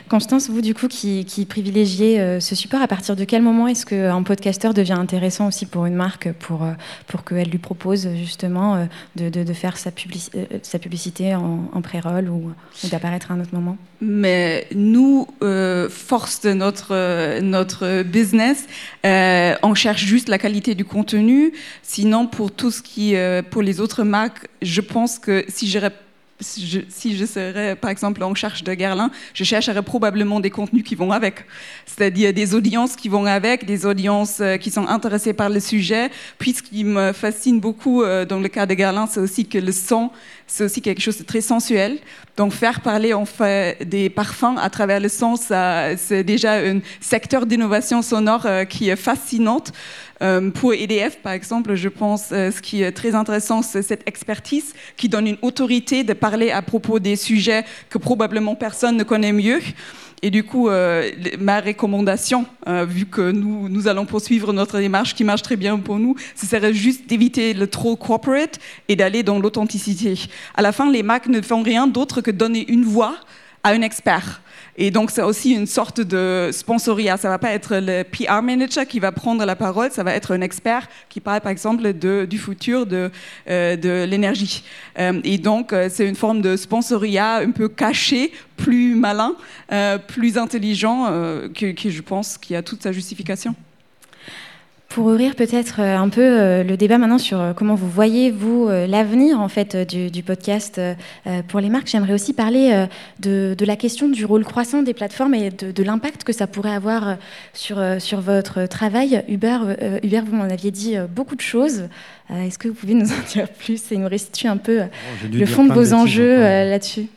Constance, vous du coup qui, privilégiez euh, ce support, à partir de quel moment est-ce qu'un podcasteur devient intéressant aussi pour une marque, pour, euh, pour qu'elle lui propose justement euh, de, faire sa, publicité en, pré-roll ou, d'apparaître à un autre moment? Mais nous, force de notre, notre business, on cherche juste la qualité du contenu. Sinon, pour tout ce qui, pour les autres marques, je pense que si j'aurais si je, serais, par exemple, en charge de Guerlain, je chercherais probablement des contenus qui vont avec. C'est-à-dire des audiences qui vont avec, des audiences euh, qui sont intéressées par le sujet. Puis ce qui me fascine beaucoup euh, dans le cas de Guerlain, c'est aussi que le son, c'est aussi quelque chose de très sensuel. Donc faire parler en fait des parfums à travers le son, c'est déjà un secteur d'innovation sonore euh, qui est fascinante. Euh, pour EDF, par exemple, je pense euh, ce qui est très intéressant, c'est cette expertise qui donne une autorité de parler à propos des sujets que probablement personne ne connaît mieux. Et du coup, euh, ma recommandation, vu que nous, nous allons poursuivre notre démarche qui marche très bien pour nous, ce serait juste d'éviter le trop corporate et d'aller dans l'authenticité. À la fin, les marques ne font rien d'autre que donner une voix à un expert. Et donc, c'est aussi une sorte de sponsoria. Ça va pas être le PR manager qui va prendre la parole, ça va être un expert qui parle, par exemple, de, du futur de, euh, de l'énergie. Euh, et donc, euh, c'est une forme de sponsoria un peu caché, plus malin, plus intelligent, qui, qui, je pense, qui a toute sa justification. Pour ouvrir peut-être euh, un peu euh, le débat maintenant sur euh, comment vous voyez, vous, l'avenir en fait du, podcast pour les marques, j'aimerais aussi parler de, la question du rôle croissant des plateformes et de, l'impact que ça pourrait avoir sur, sur votre travail. Hubert, Hubert vous m'en aviez dit beaucoup de choses. Est-ce que vous pouvez nous en dire plus? Et nous restituer un peu oh, le fond de vos enjeux là-dessus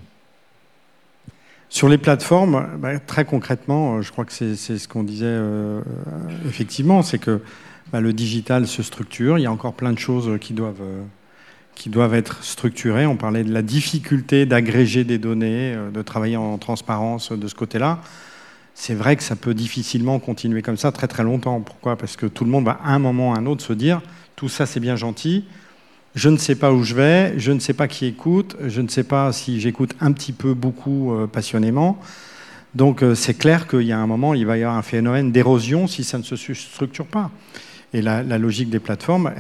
sur les plateformes, bah, très concrètement, je crois que c'est ce qu'on disait effectivement, c'est que bah, le digital se structure. Il y a encore plein de choses qui doivent, euh, qui doivent être structurées. On parlait de la difficulté d'agréger des données, euh, de travailler en transparence de ce côté-là. C'est vrai que ça peut difficilement continuer comme ça très très longtemps. Pourquoi? Parce que tout le monde va à un moment ou à un autre se dire tout ça c'est bien gentil, je ne sais pas où je vais, je ne sais pas qui écoute, je ne sais pas si j'écoute un petit peu, beaucoup, euh, passionnément. Donc c'est clair qu'il y a un moment, il va y avoir un phénomène d'érosion si ça ne se structure pas. Et la, logique des plateformes,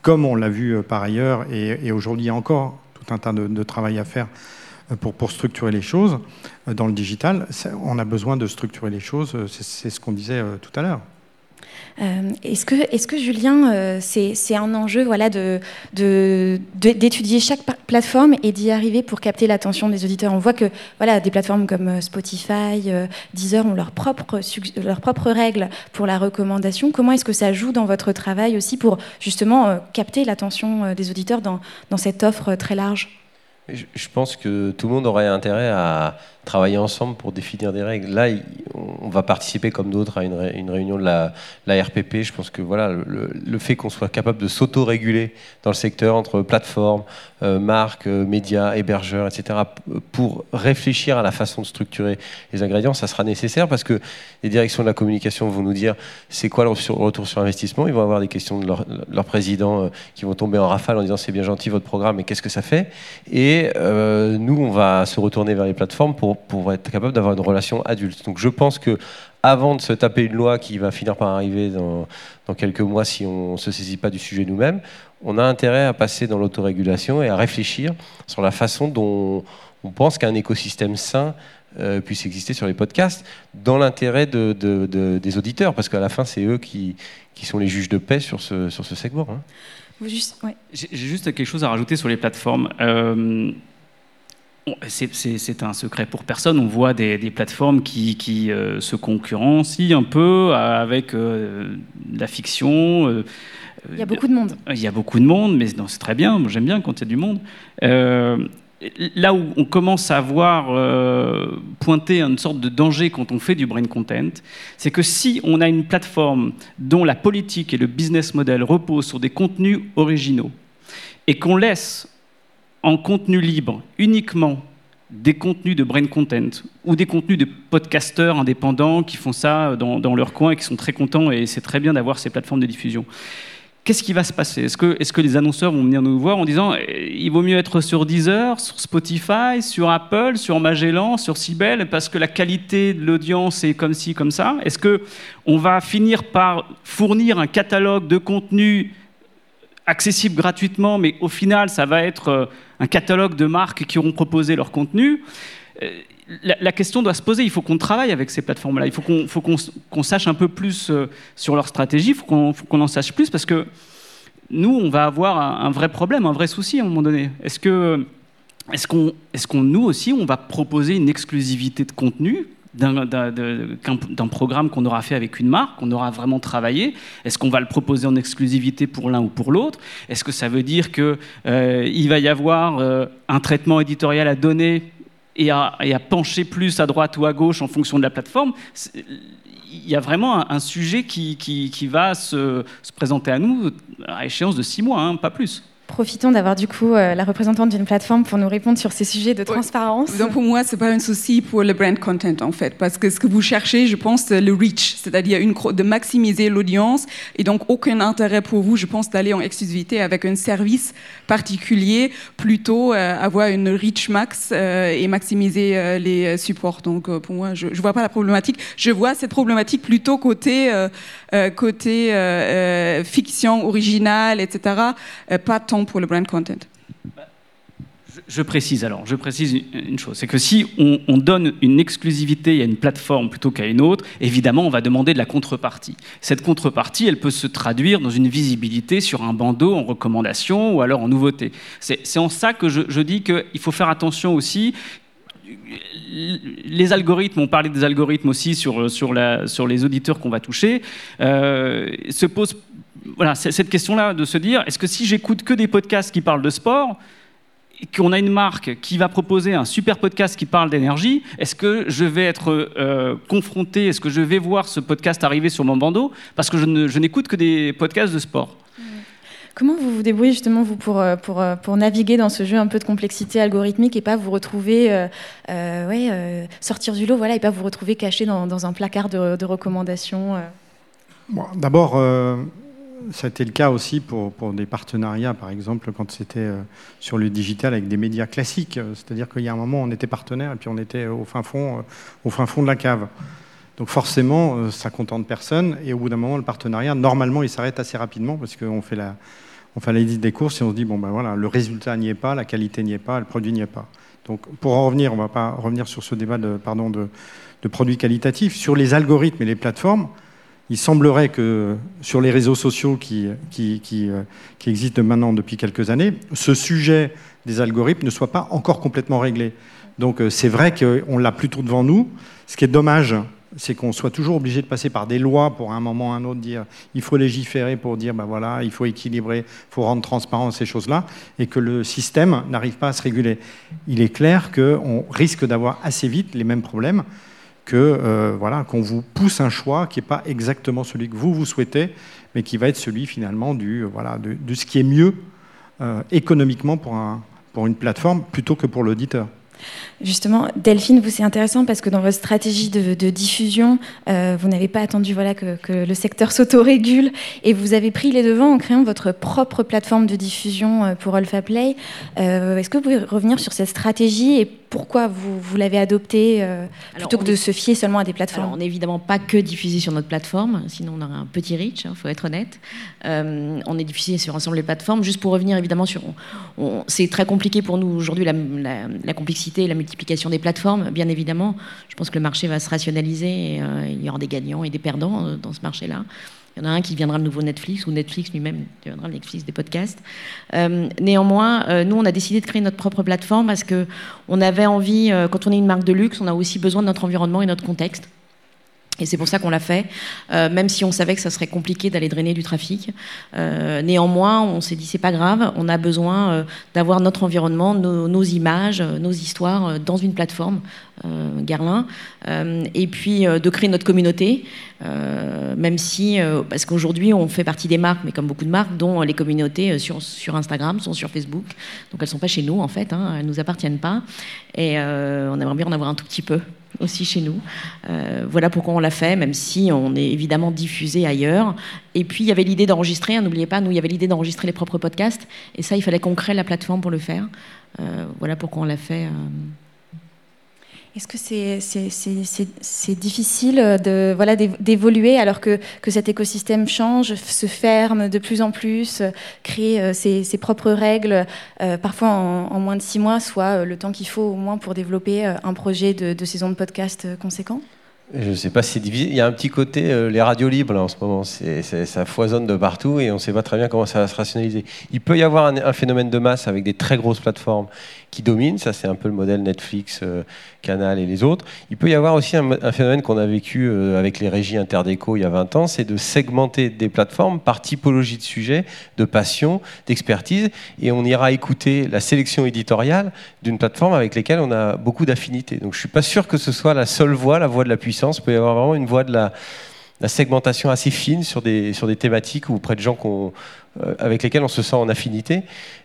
comme on l'a vu euh, par ailleurs, et, aujourd'hui encore tout un tas de, travail à faire euh, pour, pour, structurer les choses euh, dans le digital, on a besoin de structurer les choses, c'est ce qu'on disait tout à l'heure. Euh, est-ce que, est que, Julien, euh, c'est un enjeu voilà, d'étudier de, chaque plateforme et d'y arriver pour capter l'attention des auditeurs? On voit que voilà, des plateformes comme euh, Spotify, Deezer ont leurs propres, leurs propres règles pour la recommandation. Comment est-ce que ça joue dans votre travail aussi pour justement capter l'attention des auditeurs dans, dans cette offre très large? Je pense que tout le monde aurait intérêt à travailler ensemble pour définir des règles. Là, on, va participer comme d'autres à une, réunion de la, RPP. Je pense que voilà, le, fait qu'on soit capable de s'auto-réguler dans le secteur entre plateformes, euh, marques, euh, médias, hébergeurs, etc., pour réfléchir à la façon de structurer les ingrédients, ça sera nécessaire parce que les directions de la communication vont nous dire c'est quoi le retour sur investissement. Ils vont avoir des questions de leur, leur président qui vont tomber en rafale en disant c'est bien gentil votre programme, mais qu'est-ce que ça fait? Et nous, on va se retourner vers les plateformes pour, pour être capable d'avoir une relation adulte. Donc je pense que avant de se taper une loi qui va finir par arriver dans, dans quelques mois si on ne se saisit pas du sujet nous-mêmes, on a intérêt à passer dans l'autorégulation et à réfléchir sur la façon dont on pense qu'un écosystème sain euh, puisse exister sur les podcasts, dans l'intérêt de, des auditeurs, parce qu'à la fin, c'est eux qui, qui sont les juges de paix sur ce, sur ce segment. Hein. J'ai juste quelque chose à rajouter sur les plateformes. Euh, c'est un secret pour personne. On voit des, plateformes qui, euh, se concurrencient un peu avec euh, la fiction. il y a beaucoup de monde. Il y a beaucoup de monde, mais c'est très bien. J'aime bien quand il y a du monde là où on commence à voir euh, pointer une sorte de danger quand on fait du brain content, c'est que si on a une plateforme dont la politique et le business model reposent sur des contenus originaux et qu'on laisse en contenu libre uniquement des contenus de brain content ou des contenus de podcasteurs indépendants qui font ça dans, dans leur coin et qui sont très contents et c'est très bien d'avoir ces plateformes de diffusion. Qu'est-ce qui va se passer? Est-ce que, les annonceurs vont venir nous voir en disant eh, il vaut mieux être sur Deezer, sur Spotify, sur Apple, sur Magellan, sur Sibel, parce que la qualité de l'audience est comme ci, comme ça? Est-ce qu'on va finir par fournir un catalogue de contenus accessible gratuitement, mais au final, ça va être euh, un catalogue de marques qui auront proposé leur contenu euh, la, question doit se poser. Il faut qu'on travaille avec ces plateformes-là. Il faut qu'on sache un peu plus euh, sur leur stratégie. Il faut qu'on en sache plus parce que nous, on va avoir un, vrai problème, un vrai souci à un moment donné. Est-ce que, est-ce qu'on, nous aussi, on va proposer une exclusivité de contenu d'un programme qu'on aura fait avec une marque, qu'on aura vraiment travaillé. Est-ce qu'on va le proposer en exclusivité pour l'un ou pour l'autre? Est-ce que ça veut dire qu'il euh, va y avoir euh, un traitement éditorial à donner et à, pencher plus à droite ou à gauche en fonction de la plateforme, il y a vraiment un, sujet qui, va se, se, présenter à nous à échéance de six mois, hein, pas plus. Profitons d'avoir du coup euh, la représentante d'une plateforme pour nous répondre sur ces sujets de transparence. Donc pour moi, c'est pas un souci pour le brand content en fait, parce que ce que vous cherchez, je pense, c'est le reach, c'est-à-dire une de maximiser l'audience, et donc aucun intérêt pour vous, je pense, d'aller en exclusivité avec un service particulier, plutôt euh, avoir une reach max euh, et maximiser les supports. Donc pour moi, je, je vois pas la problématique. Je vois cette problématique plutôt côté côté fiction originale, etc. pas tant pour le brand content je précise alors, je précise une chose, c'est que si on, donne une exclusivité à une plateforme plutôt qu'à une autre, évidemment, on va demander de la contrepartie. Cette contrepartie, elle peut se traduire dans une visibilité sur un bandeau en recommandation ou alors en nouveauté. C'est en ça que je, dis qu'il faut faire attention aussi. Les algorithmes, on parlait des algorithmes aussi sur, sur, la, sur les auditeurs qu'on va toucher, euh, se posent voilà, cette question-là de se dire, est-ce que si j'écoute que des podcasts qui parlent de sport, qu'on a une marque qui va proposer un super podcast qui parle d'énergie, est-ce que je vais être euh, confronté, est-ce que je vais voir ce podcast arriver sur mon bandeau parce que je n'écoute que des podcasts de sport? Comment vous vous débrouillez justement vous pour, euh, euh, pour, naviguer dans ce jeu un peu de complexité algorithmique et pas vous retrouver, ouais, sortir du lot, et pas vous retrouver caché dans, un placard de, recommandations D'abord, ça a été le cas aussi pour, pour des partenariats, par exemple, quand c'était euh, sur le digital avec des médias classiques. C'est-à-dire qu'il y a un moment, on était partenaire et puis on était au euh, au fin fond de la cave. Donc forcément, euh, ça contente personne. Et au bout d'un moment, le partenariat, normalement, il s'arrête assez rapidement parce qu'on fait la, on fait l'édite des courses et on se dit bon ben voilà, le résultat n'y est pas, la qualité n'y est pas, le produit n'y est pas. Donc pour en revenir, on ne va pas revenir sur ce débat de, pardon, de, de produits qualitatifs. Sur les algorithmes et les plateformes, il semblerait que sur les réseaux sociaux qui, qui, qui, euh, qui, existent maintenant depuis quelques années, ce sujet des algorithmes ne soit pas encore complètement réglé. Donc euh, c'est vrai qu'on l'a plutôt devant nous. Ce qui est dommage, c'est qu'on soit toujours obligé de passer par des lois pour un moment ou un autre dire il faut légiférer pour dire ben voilà, il faut équilibrer, il faut rendre transparent ces choses-là, et que le système n'arrive pas à se réguler. Il est clair qu'on risque d'avoir assez vite les mêmes problèmes que voilà qu'on vous pousse un choix qui n'est pas exactement celui que vous vous souhaitez, mais qui va être celui finalement du voilà de, ce qui est mieux économiquement pour un pour une plateforme plutôt que pour l'auditeur. Justement, Delphine, vous c'est intéressant parce que dans votre stratégie de, diffusion, euh, vous n'avez pas attendu voilà, que, le secteur s'autorégule et vous avez pris les devants en créant votre propre plateforme de diffusion euh, pour Alpha Play. Euh, est-ce que vous pouvez revenir sur cette stratégie pourquoi vous, vous l'avez adoptée plutôt que de se fier seulement à des plateformes On n'est évidemment pas que diffusé sur notre plateforme, sinon on aurait un petit reach, il hein, faut être honnête. on est diffusé sur ensemble les plateformes. Juste pour revenir évidemment sur... C'est très compliqué pour nous aujourd'hui la, la complexité, la multiplicité multiplication des plateformes, bien évidemment. Je pense que le marché va se rationaliser et euh, il y aura des gagnants et des perdants euh, dans ce marché-là. Il y en a un qui deviendra le nouveau Netflix, ou Netflix lui-même deviendra le Netflix des podcasts. Euh, néanmoins, nous, on a décidé de créer notre propre plateforme parce qu'on avait envie, quand on est une marque de luxe, on a aussi besoin de notre environnement et notre contexte. Et c'est pour ça qu'on l'a fait, euh, même si on savait que ça serait compliqué d'aller drainer du trafic. Euh, néanmoins, on s'est dit c'est pas grave, on a besoin euh, d'avoir notre environnement, nos, images, nos histoires dans une plateforme, Garlin, et puis de créer notre communauté, même si, parce qu'aujourd'hui on fait partie des marques, mais comme beaucoup de marques, dont les communautés sur, Instagram sont sur Facebook, donc elles sont pas chez nous en fait, hein, elles nous appartiennent pas, et on aimerait bien en avoir un tout petit peu aussi chez nous. Euh, voilà pourquoi on l'a fait, même si on est évidemment diffusé ailleurs. Et puis il y avait l'idée d'enregistrer, hein, n'oubliez pas, nous il y avait l'idée d'enregistrer les propres podcasts, et ça il fallait qu'on crée la plateforme pour le faire. Euh, voilà pourquoi on l'a fait. Euh, est-ce que c'est difficile de voilà d'évoluer alors que, que, cet écosystème change, se ferme de plus en plus, crée euh, ses, propres règles, euh, parfois en, moins de six mois, soit euh, le temps qu'il faut au moins pour développer un projet de, saison de podcast conséquent? Je ne sais pas c'est divisé. Il y a un petit côté, les radios libres en ce moment, ça foisonne de partout et on ne sait pas très bien comment ça va se rationaliser. Il peut y avoir un phénomène de masse avec des très grosses plateformes qui domine. Ça, c'est un peu le modèle Netflix, euh, Canal et les autres. Il peut y avoir aussi un, phénomène qu'on a vécu euh, avec les régies Interdéco il y a 20 ans, c'est de segmenter des plateformes par typologie de sujet, de passion, d'expertise, et on ira écouter la sélection éditoriale d'une plateforme avec laquelle on a beaucoup d'affinités. Donc, je suis pas sûr que ce soit la seule voie, la voie de la puissance. Il peut y avoir vraiment une voie de la la segmentation assez fine sur des, sur des thématiques ou auprès de gens qu'on euh, avec lesquels on se sent en affinité.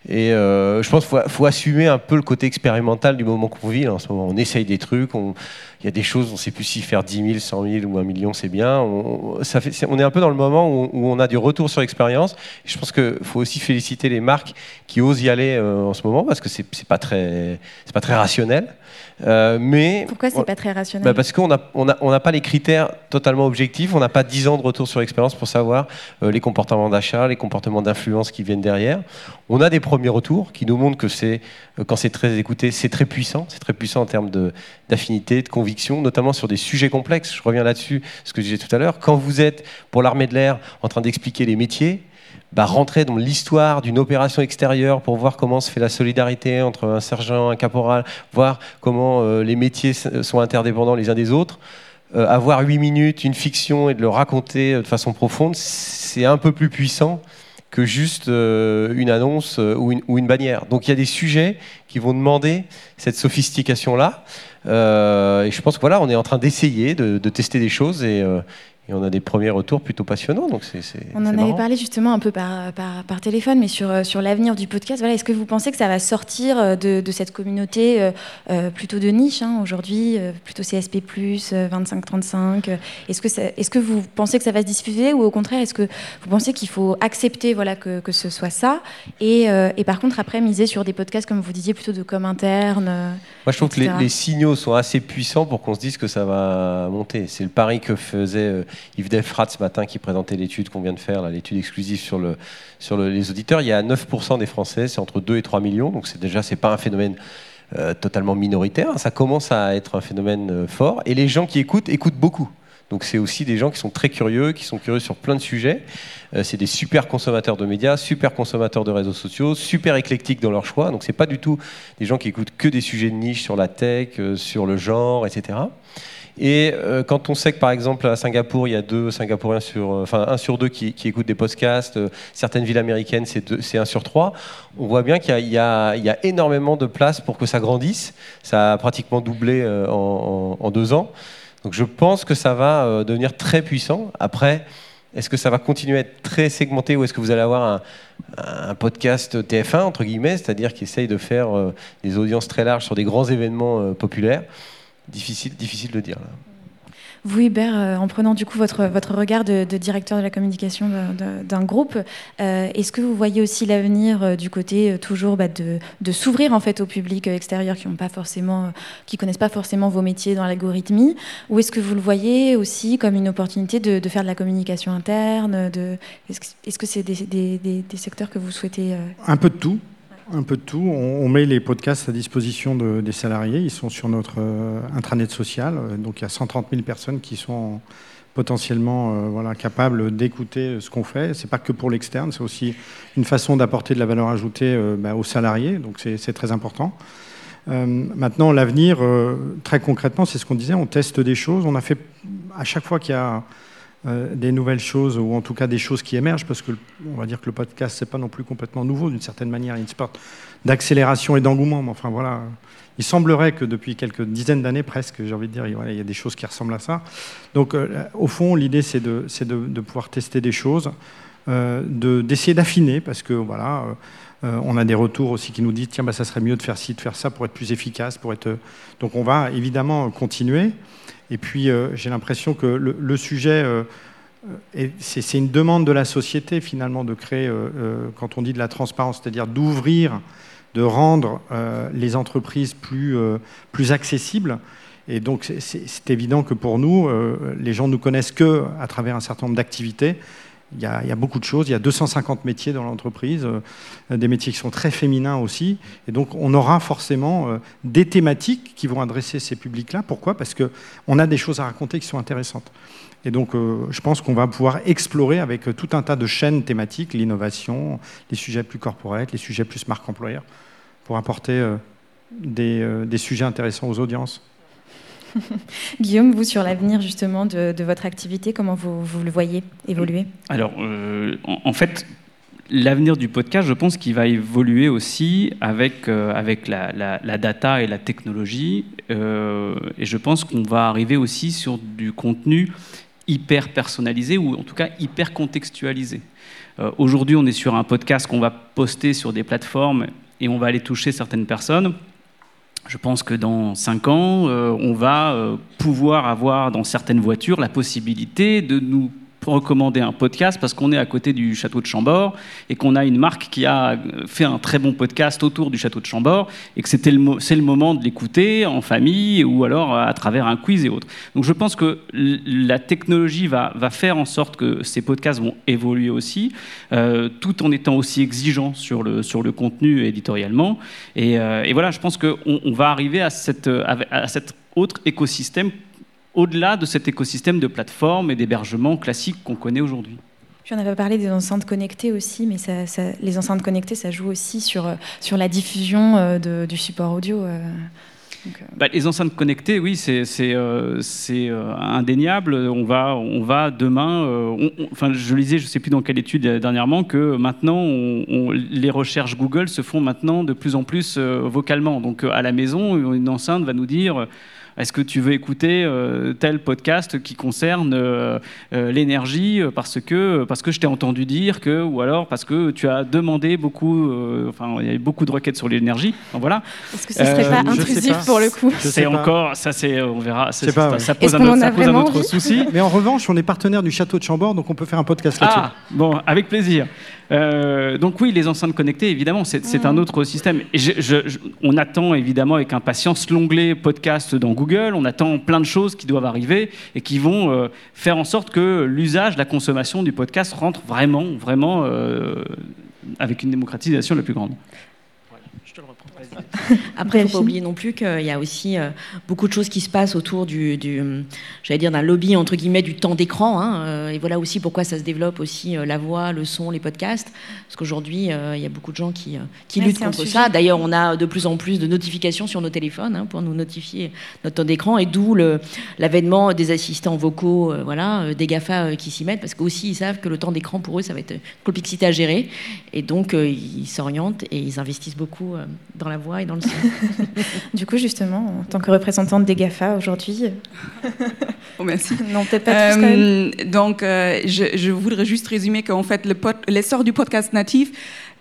Et euh, je pense qu'il faut, assumer un peu le côté expérimental du moment qu'on vit. En ce moment, on essaye des trucs, il y a des choses, on ne sait plus si faire 10 000, 100 000 ou 1 million, c'est bien. On, fait, on est un peu dans le moment où, on a du retour sur expérience. Je pense qu'il faut aussi féliciter les marques qui osent y aller euh, en ce moment parce que ce n'est pas, pas très rationnel. Euh, mais Pourquoi c'est pas très rationnel bah Parce qu'on n'a on a, on pas les critères totalement objectifs, on n'a pas 10 ans de retour sur expérience pour savoir euh, les comportements d'achat, les comportements d'influence qui viennent derrière. On a des premiers retours qui nous montrent que c'est, euh, quand c'est très écouté, c'est très puissant, c'est très puissant en termes d'affinité, de, conviction, notamment sur des sujets complexes. Je reviens là-dessus, ce que je disais tout à l'heure. Quand vous êtes pour l'armée de l'air en train d'expliquer les métiers, bah, rentrer dans l'histoire d'une opération extérieure pour voir comment se fait la solidarité entre un sergent, un caporal, voir comment euh, les métiers sont interdépendants les uns des autres. Euh, avoir huit minutes, une fiction et de le raconter euh, de façon profonde, c'est un peu plus puissant que juste une annonce ou une, bannière. Donc il y a des sujets qui vont demander cette sophistication-là. et je pense que voilà, on est en train d'essayer de, de, tester des choses et, et on a des premiers retours plutôt passionnants. Donc c'est, on en avait parlé justement un peu par, par, téléphone, mais sur, euh, sur l'avenir du podcast, voilà, est-ce que vous pensez que ça va sortir euh, de, de cette communauté euh, plutôt de niche hein, aujourd'hui, plutôt CSP, 25-35 est-ce que, est-ce que vous pensez que ça va se diffuser ou au contraire, est-ce que vous pensez qu'il faut accepter voilà, que, que ce soit ça et, et, par contre après miser sur des podcasts, comme vous disiez, plutôt de com interne Moi je trouve que les, les, signaux sont assez puissants pour qu'on se dise que ça va monter. C'est le pari que faisait Yves Delfrat ce matin qui présentait l'étude qu'on vient de faire, l'étude exclusive sur, le, sur les auditeurs. Il y a 9% des Français, c'est entre 2 et 3 millions, donc c'est déjà c'est pas un phénomène euh, totalement minoritaire, ça commence à être un phénomène euh, fort, et les gens qui écoutent écoutent beaucoup. Donc c'est aussi des gens qui sont très curieux, qui sont curieux sur plein de sujets. Euh, c'est des super consommateurs de médias, super consommateurs de réseaux sociaux, super éclectiques dans leur choix. Donc c'est pas du tout des gens qui écoutent que des sujets de niche sur la tech, sur le genre, etc. Et euh, quand on sait que par exemple à Singapour, il y a deux Singapouriens sur, euh, enfin un sur deux qui, écoutent des podcasts, euh, certaines villes américaines c'est un sur trois, on voit bien qu'il y, a énormément de place pour que ça grandisse. Ça a pratiquement doublé en, deux ans. Donc je pense que ça va devenir très puissant. Après, est-ce que ça va continuer à être très segmenté ou est-ce que vous allez avoir un, podcast TF1, entre guillemets, c'est-à-dire qui essaye de faire des audiences très larges sur des grands événements populaires? Difficile, difficile de dire. Là. Vous, Hubert, euh, en prenant du coup votre, votre regard de, directeur de la communication d'un groupe, euh, est-ce que vous voyez aussi l'avenir euh, du côté toujours bah, de, de s'ouvrir en fait au public extérieur qui ont pas forcément, qui connaissent pas forcément vos métiers dans l'algorithmie, ou est-ce que vous le voyez aussi comme une opportunité de, de faire de la communication interne de, Est-ce que c'est des, des, des, secteurs que vous souhaitez Un peu de tout. Un peu de tout. On, met les podcasts à disposition des salariés. Ils sont sur notre euh, intranet social. Donc il y a 130 000 personnes qui sont potentiellement euh, voilà, capables d'écouter ce qu'on fait. Ce n'est pas que pour l'externe, c'est aussi une façon d'apporter de la valeur ajoutée euh, bah, aux salariés. Donc c'est très important. maintenant, l'avenir, très concrètement, c'est ce qu'on disait. On teste des choses. On a fait à chaque fois qu'il y a euh, des nouvelles choses, ou en tout cas des choses qui émergent, parce que on va dire que le podcast, c'est pas non plus complètement nouveau, d'une certaine manière, il y a une sorte d'accélération et d'engouement, mais enfin voilà, il semblerait que depuis quelques dizaines d'années presque, j'ai envie de dire, il y a des choses qui ressemblent à ça. Donc euh, au fond, l'idée, c'est de, de, pouvoir tester des choses, euh, d'essayer d'affiner, parce que voilà... on a des retours aussi qui nous disent tiens bah, ça serait mieux de faire ci, de faire ça pour être plus efficace, pour être. Donc on va évidemment continuer. Et puis, euh, j'ai l'impression que le, sujet, euh, c'est une demande de la société, finalement, de créer, euh, quand on dit de la transparence, c'est-à-dire d'ouvrir, de rendre les entreprises plus, plus accessibles. Et donc, c'est évident que pour nous, les gens ne nous connaissent que à travers un certain nombre d'activités. Il y, a, beaucoup de choses. Il y a 250 métiers dans l'entreprise, euh, des métiers qui sont très féminins aussi. Et donc, on aura forcément euh, des thématiques qui vont adresser ces publics-là. Pourquoi? Parce qu'on a des choses à raconter qui sont intéressantes. Et donc, euh, je pense qu'on va pouvoir explorer avec tout un tas de chaînes thématiques, l'innovation, les sujets plus corporels, les sujets plus marque employeur, pour apporter des sujets intéressants aux audiences. Guillaume, vous, sur l'avenir justement de, votre activité, comment vous, le voyez évoluer? Alors, euh, en, fait, l'avenir du podcast, je pense qu'il va évoluer aussi avec, euh, avec la, data et la technologie. Euh, et je pense qu'on va arriver aussi sur du contenu hyper personnalisé ou en tout cas hyper contextualisé. Aujourd'hui, on est sur un podcast qu'on va poster sur des plateformes et on va aller toucher certaines personnes. Je pense que dans cinq ans, euh, on va euh, pouvoir avoir dans certaines voitures la possibilité de nous recommander un podcast parce qu'on est à côté du château de Chambord et qu'on a une marque qui a fait un très bon podcast autour du château de Chambord et que c'était le, c'est le moment de l'écouter en famille ou alors à travers un quiz et autres. Donc je pense que la technologie va, va faire en sorte que ces podcasts vont évoluer aussi, euh, tout en étant aussi exigeants sur le, sur le contenu éditorialement. Et, euh, voilà, je pense qu'on on va arriver à, cette, à cet autre écosystème au-delà de cet écosystème de plateformes et d'hébergement classique qu'on connaît aujourd'hui. Puis on avait parlé des enceintes connectées aussi, mais ça, les enceintes connectées, ça joue aussi sur, euh, sur la diffusion euh, du support audio. Euh. Bah, les enceintes connectées, oui, c'est indéniable. On va, on va demain, enfin, je lisais, je ne sais plus dans quelle étude dernièrement, que maintenant, les recherches Google se font maintenant de plus en plus vocalement. Donc à la maison, une enceinte va nous dire est-ce que tu veux écouter euh, tel podcast qui concerne euh, euh, l'énergie parce que, parce que je t'ai entendu dire que, ou alors parce que tu as demandé beaucoup, enfin, il y a beaucoup de requêtes sur l'énergie. voilà. Est-ce que ce serait pas intrusif pour le coup C'est encore, ça c'est, on verra, ça, pose, un, autre souci. Mais en revanche, on est partenaire du château de Chambord, donc on peut faire un podcast là-dessus. Ah, bon, avec plaisir. Euh, donc oui, les enceintes connectées, évidemment, c'est un autre système. Et on attend évidemment avec impatience l'onglet podcast dans Google. On attend plein de choses qui doivent arriver et qui vont euh, faire en sorte que l'usage, la consommation du podcast rentre vraiment, vraiment euh, avec une démocratisation la plus grande. Après, il ne faut pas oublier non plus qu'il y a aussi euh, beaucoup de choses qui se passent autour du, j'allais dire, d'un lobby entre guillemets du temps d'écran. Hein, euh, et voilà aussi pourquoi ça se développe aussi euh, la voix, le son, les podcasts. Parce qu'aujourd'hui, il y a beaucoup de gens qui, qui luttent contre ça. D'ailleurs, on a de plus en plus de notifications sur nos téléphones hein, pour nous notifier notre temps d'écran. Et d'où l'avènement des assistants vocaux, voilà, des GAFA qui s'y mettent. Parce qu'aussi, ils savent que le temps d'écran pour eux, ça va être une complexité à gérer. Et donc, ils s'orientent et ils investissent beaucoup dans dans la voix et dans le son. du coup, justement, en tant que représentante des GAFA aujourd'hui. oh, merci. Non, peut-être pas tous, euh, Donc, euh, je, je, voudrais juste résumer qu'en fait, l'essor du podcast natif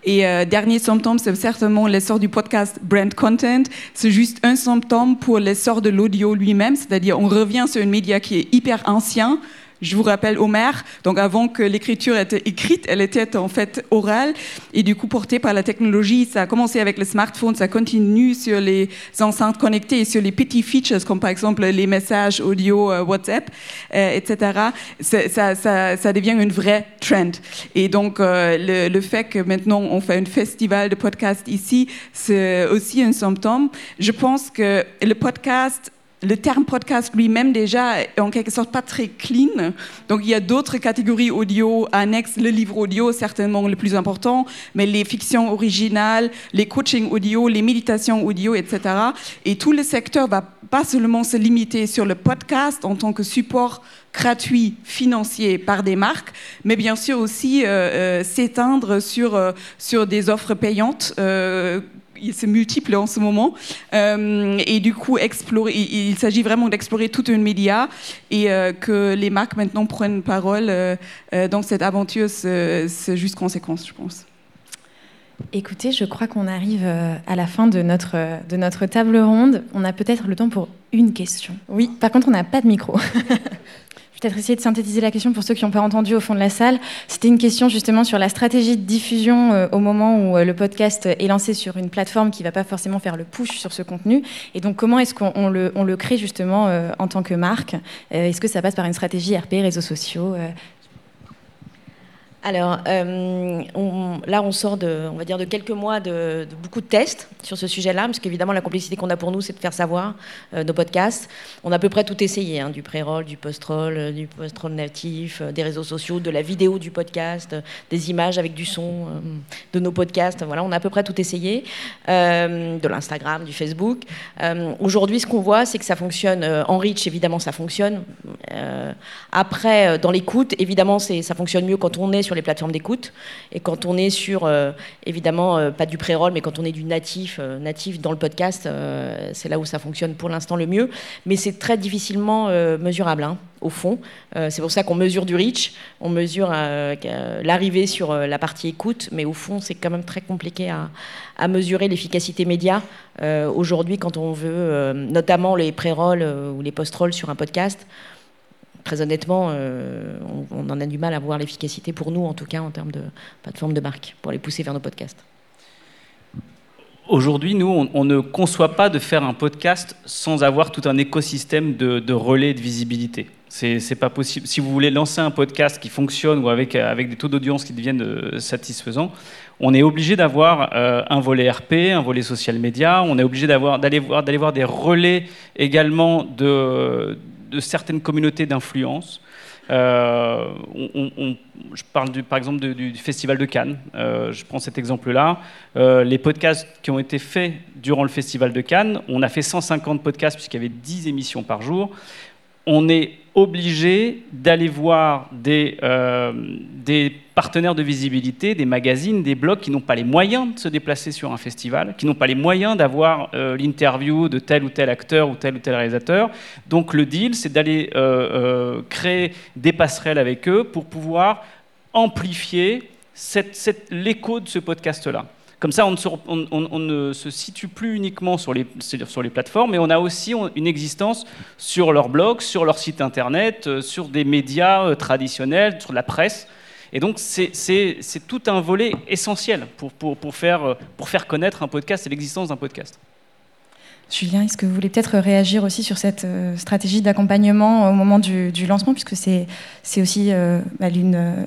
et euh, dernier symptôme, c'est certainement l'essor du podcast brand content. C'est juste un symptôme pour l'essor de l'audio lui-même, c'est-à-dire on revient sur un média qui est hyper ancien, je vous rappelle Homère, donc avant que l'écriture était écrite, elle était en fait orale et du coup portée par la technologie. Ça a commencé avec le smartphone, ça continue sur les enceintes connectées et sur les petits features comme par exemple les messages audio euh, WhatsApp, euh, etc. Ça, devient une vraie trend. Et donc euh, le, le, fait que maintenant on fait un festival de podcasts ici, c'est aussi un symptôme. Je pense que le podcast le terme podcast lui-même déjà est en quelque sorte pas très clean. Donc il y a d'autres catégories audio annexes, le livre audio certainement le plus important, mais les fictions originales, les coachings audio, les méditations audio, etc. Et tout le secteur va pas seulement se limiter sur le podcast en tant que support gratuit financier par des marques, mais bien sûr aussi euh, euh, s'éteindre sur, euh, sur des offres payantes c'est multiple en ce moment. Euh, et du coup, explorer, il, s'agit vraiment d'explorer tout un média et euh, que les marques maintenant prennent parole euh, dans cette aventure, c'est juste conséquence, je pense. Écoutez, je crois qu'on arrive à la fin de notre, de notre table ronde. On a peut-être le temps pour une question. Oui, par contre, on n'a pas de micro. peut-être essayer de synthétiser la question pour ceux qui n'ont pas entendu au fond de la salle. C'était une question justement sur la stratégie de diffusion euh, au moment où euh, le podcast est lancé sur une plateforme qui ne va pas forcément faire le push sur ce contenu. Et donc comment est-ce qu'on le, on le, crée justement euh, en tant que marque? Est-ce que ça passe par une stratégie RP, réseaux sociaux alors euh, là, on sort de, on va dire, de quelques mois de, beaucoup de tests sur ce sujet-là, parce qu'évidemment, la complexité qu'on a pour nous, c'est de faire savoir euh, nos podcasts. On a à peu près tout essayé, hein, du pré-roll, du post-roll, euh, du post-roll natif, des réseaux sociaux, de la vidéo du podcast, des images avec du son de nos podcasts. Voilà, on a à peu près tout essayé, de l'Instagram, du Facebook. Aujourd'hui, ce qu'on voit, c'est que ça fonctionne en reach, évidemment, ça fonctionne. après, dans l'écoute, évidemment, ça fonctionne mieux quand on est sur les plateformes d'écoute. Et quand on est sur, euh, évidemment, euh, pas du pré-roll, mais quand on est du natif, euh, natif dans le podcast, c'est là où ça fonctionne pour l'instant le mieux. Mais c'est très difficilement mesurable, hein, au fond. c'est pour ça qu'on mesure du reach, on mesure l'arrivée sur la partie écoute, mais au fond, c'est quand même très compliqué à, à mesurer l'efficacité média. Aujourd'hui, quand on veut, notamment les pré-rolls ou les post-rolls sur un podcast, très honnêtement, euh, on, en a du mal à voir l'efficacité pour nous, en tout cas en termes de plateforme de marque, pour les pousser vers nos podcasts. Aujourd'hui, nous, on, ne conçoit pas de faire un podcast sans avoir tout un écosystème de, relais de visibilité. C'est pas possible. Si vous voulez lancer un podcast qui fonctionne ou avec, des taux d'audience qui deviennent euh, satisfaisants, on est obligé d'avoir euh, un volet RP, un volet social media. On est obligé d'aller voir, voir des relais également de de certaines communautés d'influence. Euh, je parle par exemple du, Festival de Cannes. Euh, je prends cet exemple-là. Euh, les podcasts qui ont été faits durant le Festival de Cannes, on a fait 150 podcasts puisqu'il y avait 10 émissions par jour. On est obligé d'aller voir des, des partenaires de visibilité, des magazines, des blogs qui n'ont pas les moyens de se déplacer sur un festival, qui n'ont pas les moyens d'avoir euh, l'interview de tel ou tel acteur ou tel ou tel réalisateur. Donc le deal, c'est d'aller euh, euh, créer des passerelles avec eux pour pouvoir amplifier l'écho de ce podcast-là. Comme ça, on ne, se, situe plus uniquement sur les, sur les, plateformes, mais on a aussi une existence sur leur blog, sur leur site internet, sur des médias traditionnels, sur la presse. Et donc, c'est tout un volet essentiel pour, pour, pour, faire, pour faire connaître un podcast et l'existence d'un podcast. Julien, est-ce que vous voulez peut-être réagir aussi sur cette euh, stratégie d'accompagnement au moment du, lancement, puisque c'est aussi euh, bah, euh,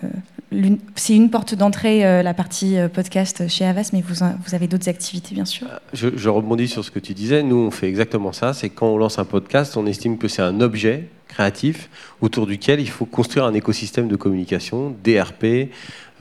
c'est une porte d'entrée, la partie podcast chez Avas, mais vous, avez d'autres activités, bien sûr. Je, je, rebondis sur ce que tu disais. Nous, on fait exactement ça. C'est quand on lance un podcast, on estime que c'est un objet créatif autour duquel il faut construire un écosystème de communication, DRP,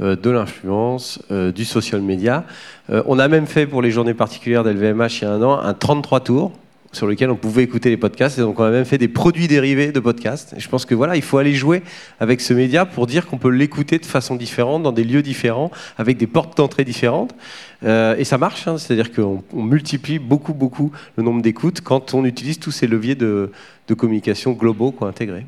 euh, de l'influence, euh, du social media. Euh, on a même fait pour les journées particulières d'LVMH il y a un an un 33 tours sur lequel on pouvait écouter les podcasts. Et donc, on a même fait des produits dérivés de podcasts. Et je pense que voilà, il faut aller jouer avec ce média pour dire qu'on peut l'écouter de façon différente, dans des lieux différents, avec des portes d'entrée différentes. Euh, et ça marche, hein. c'est-à-dire qu'on multiplie beaucoup, beaucoup le nombre d'écoutes quand on utilise tous ces leviers de, communication globaux quoi, intégrés.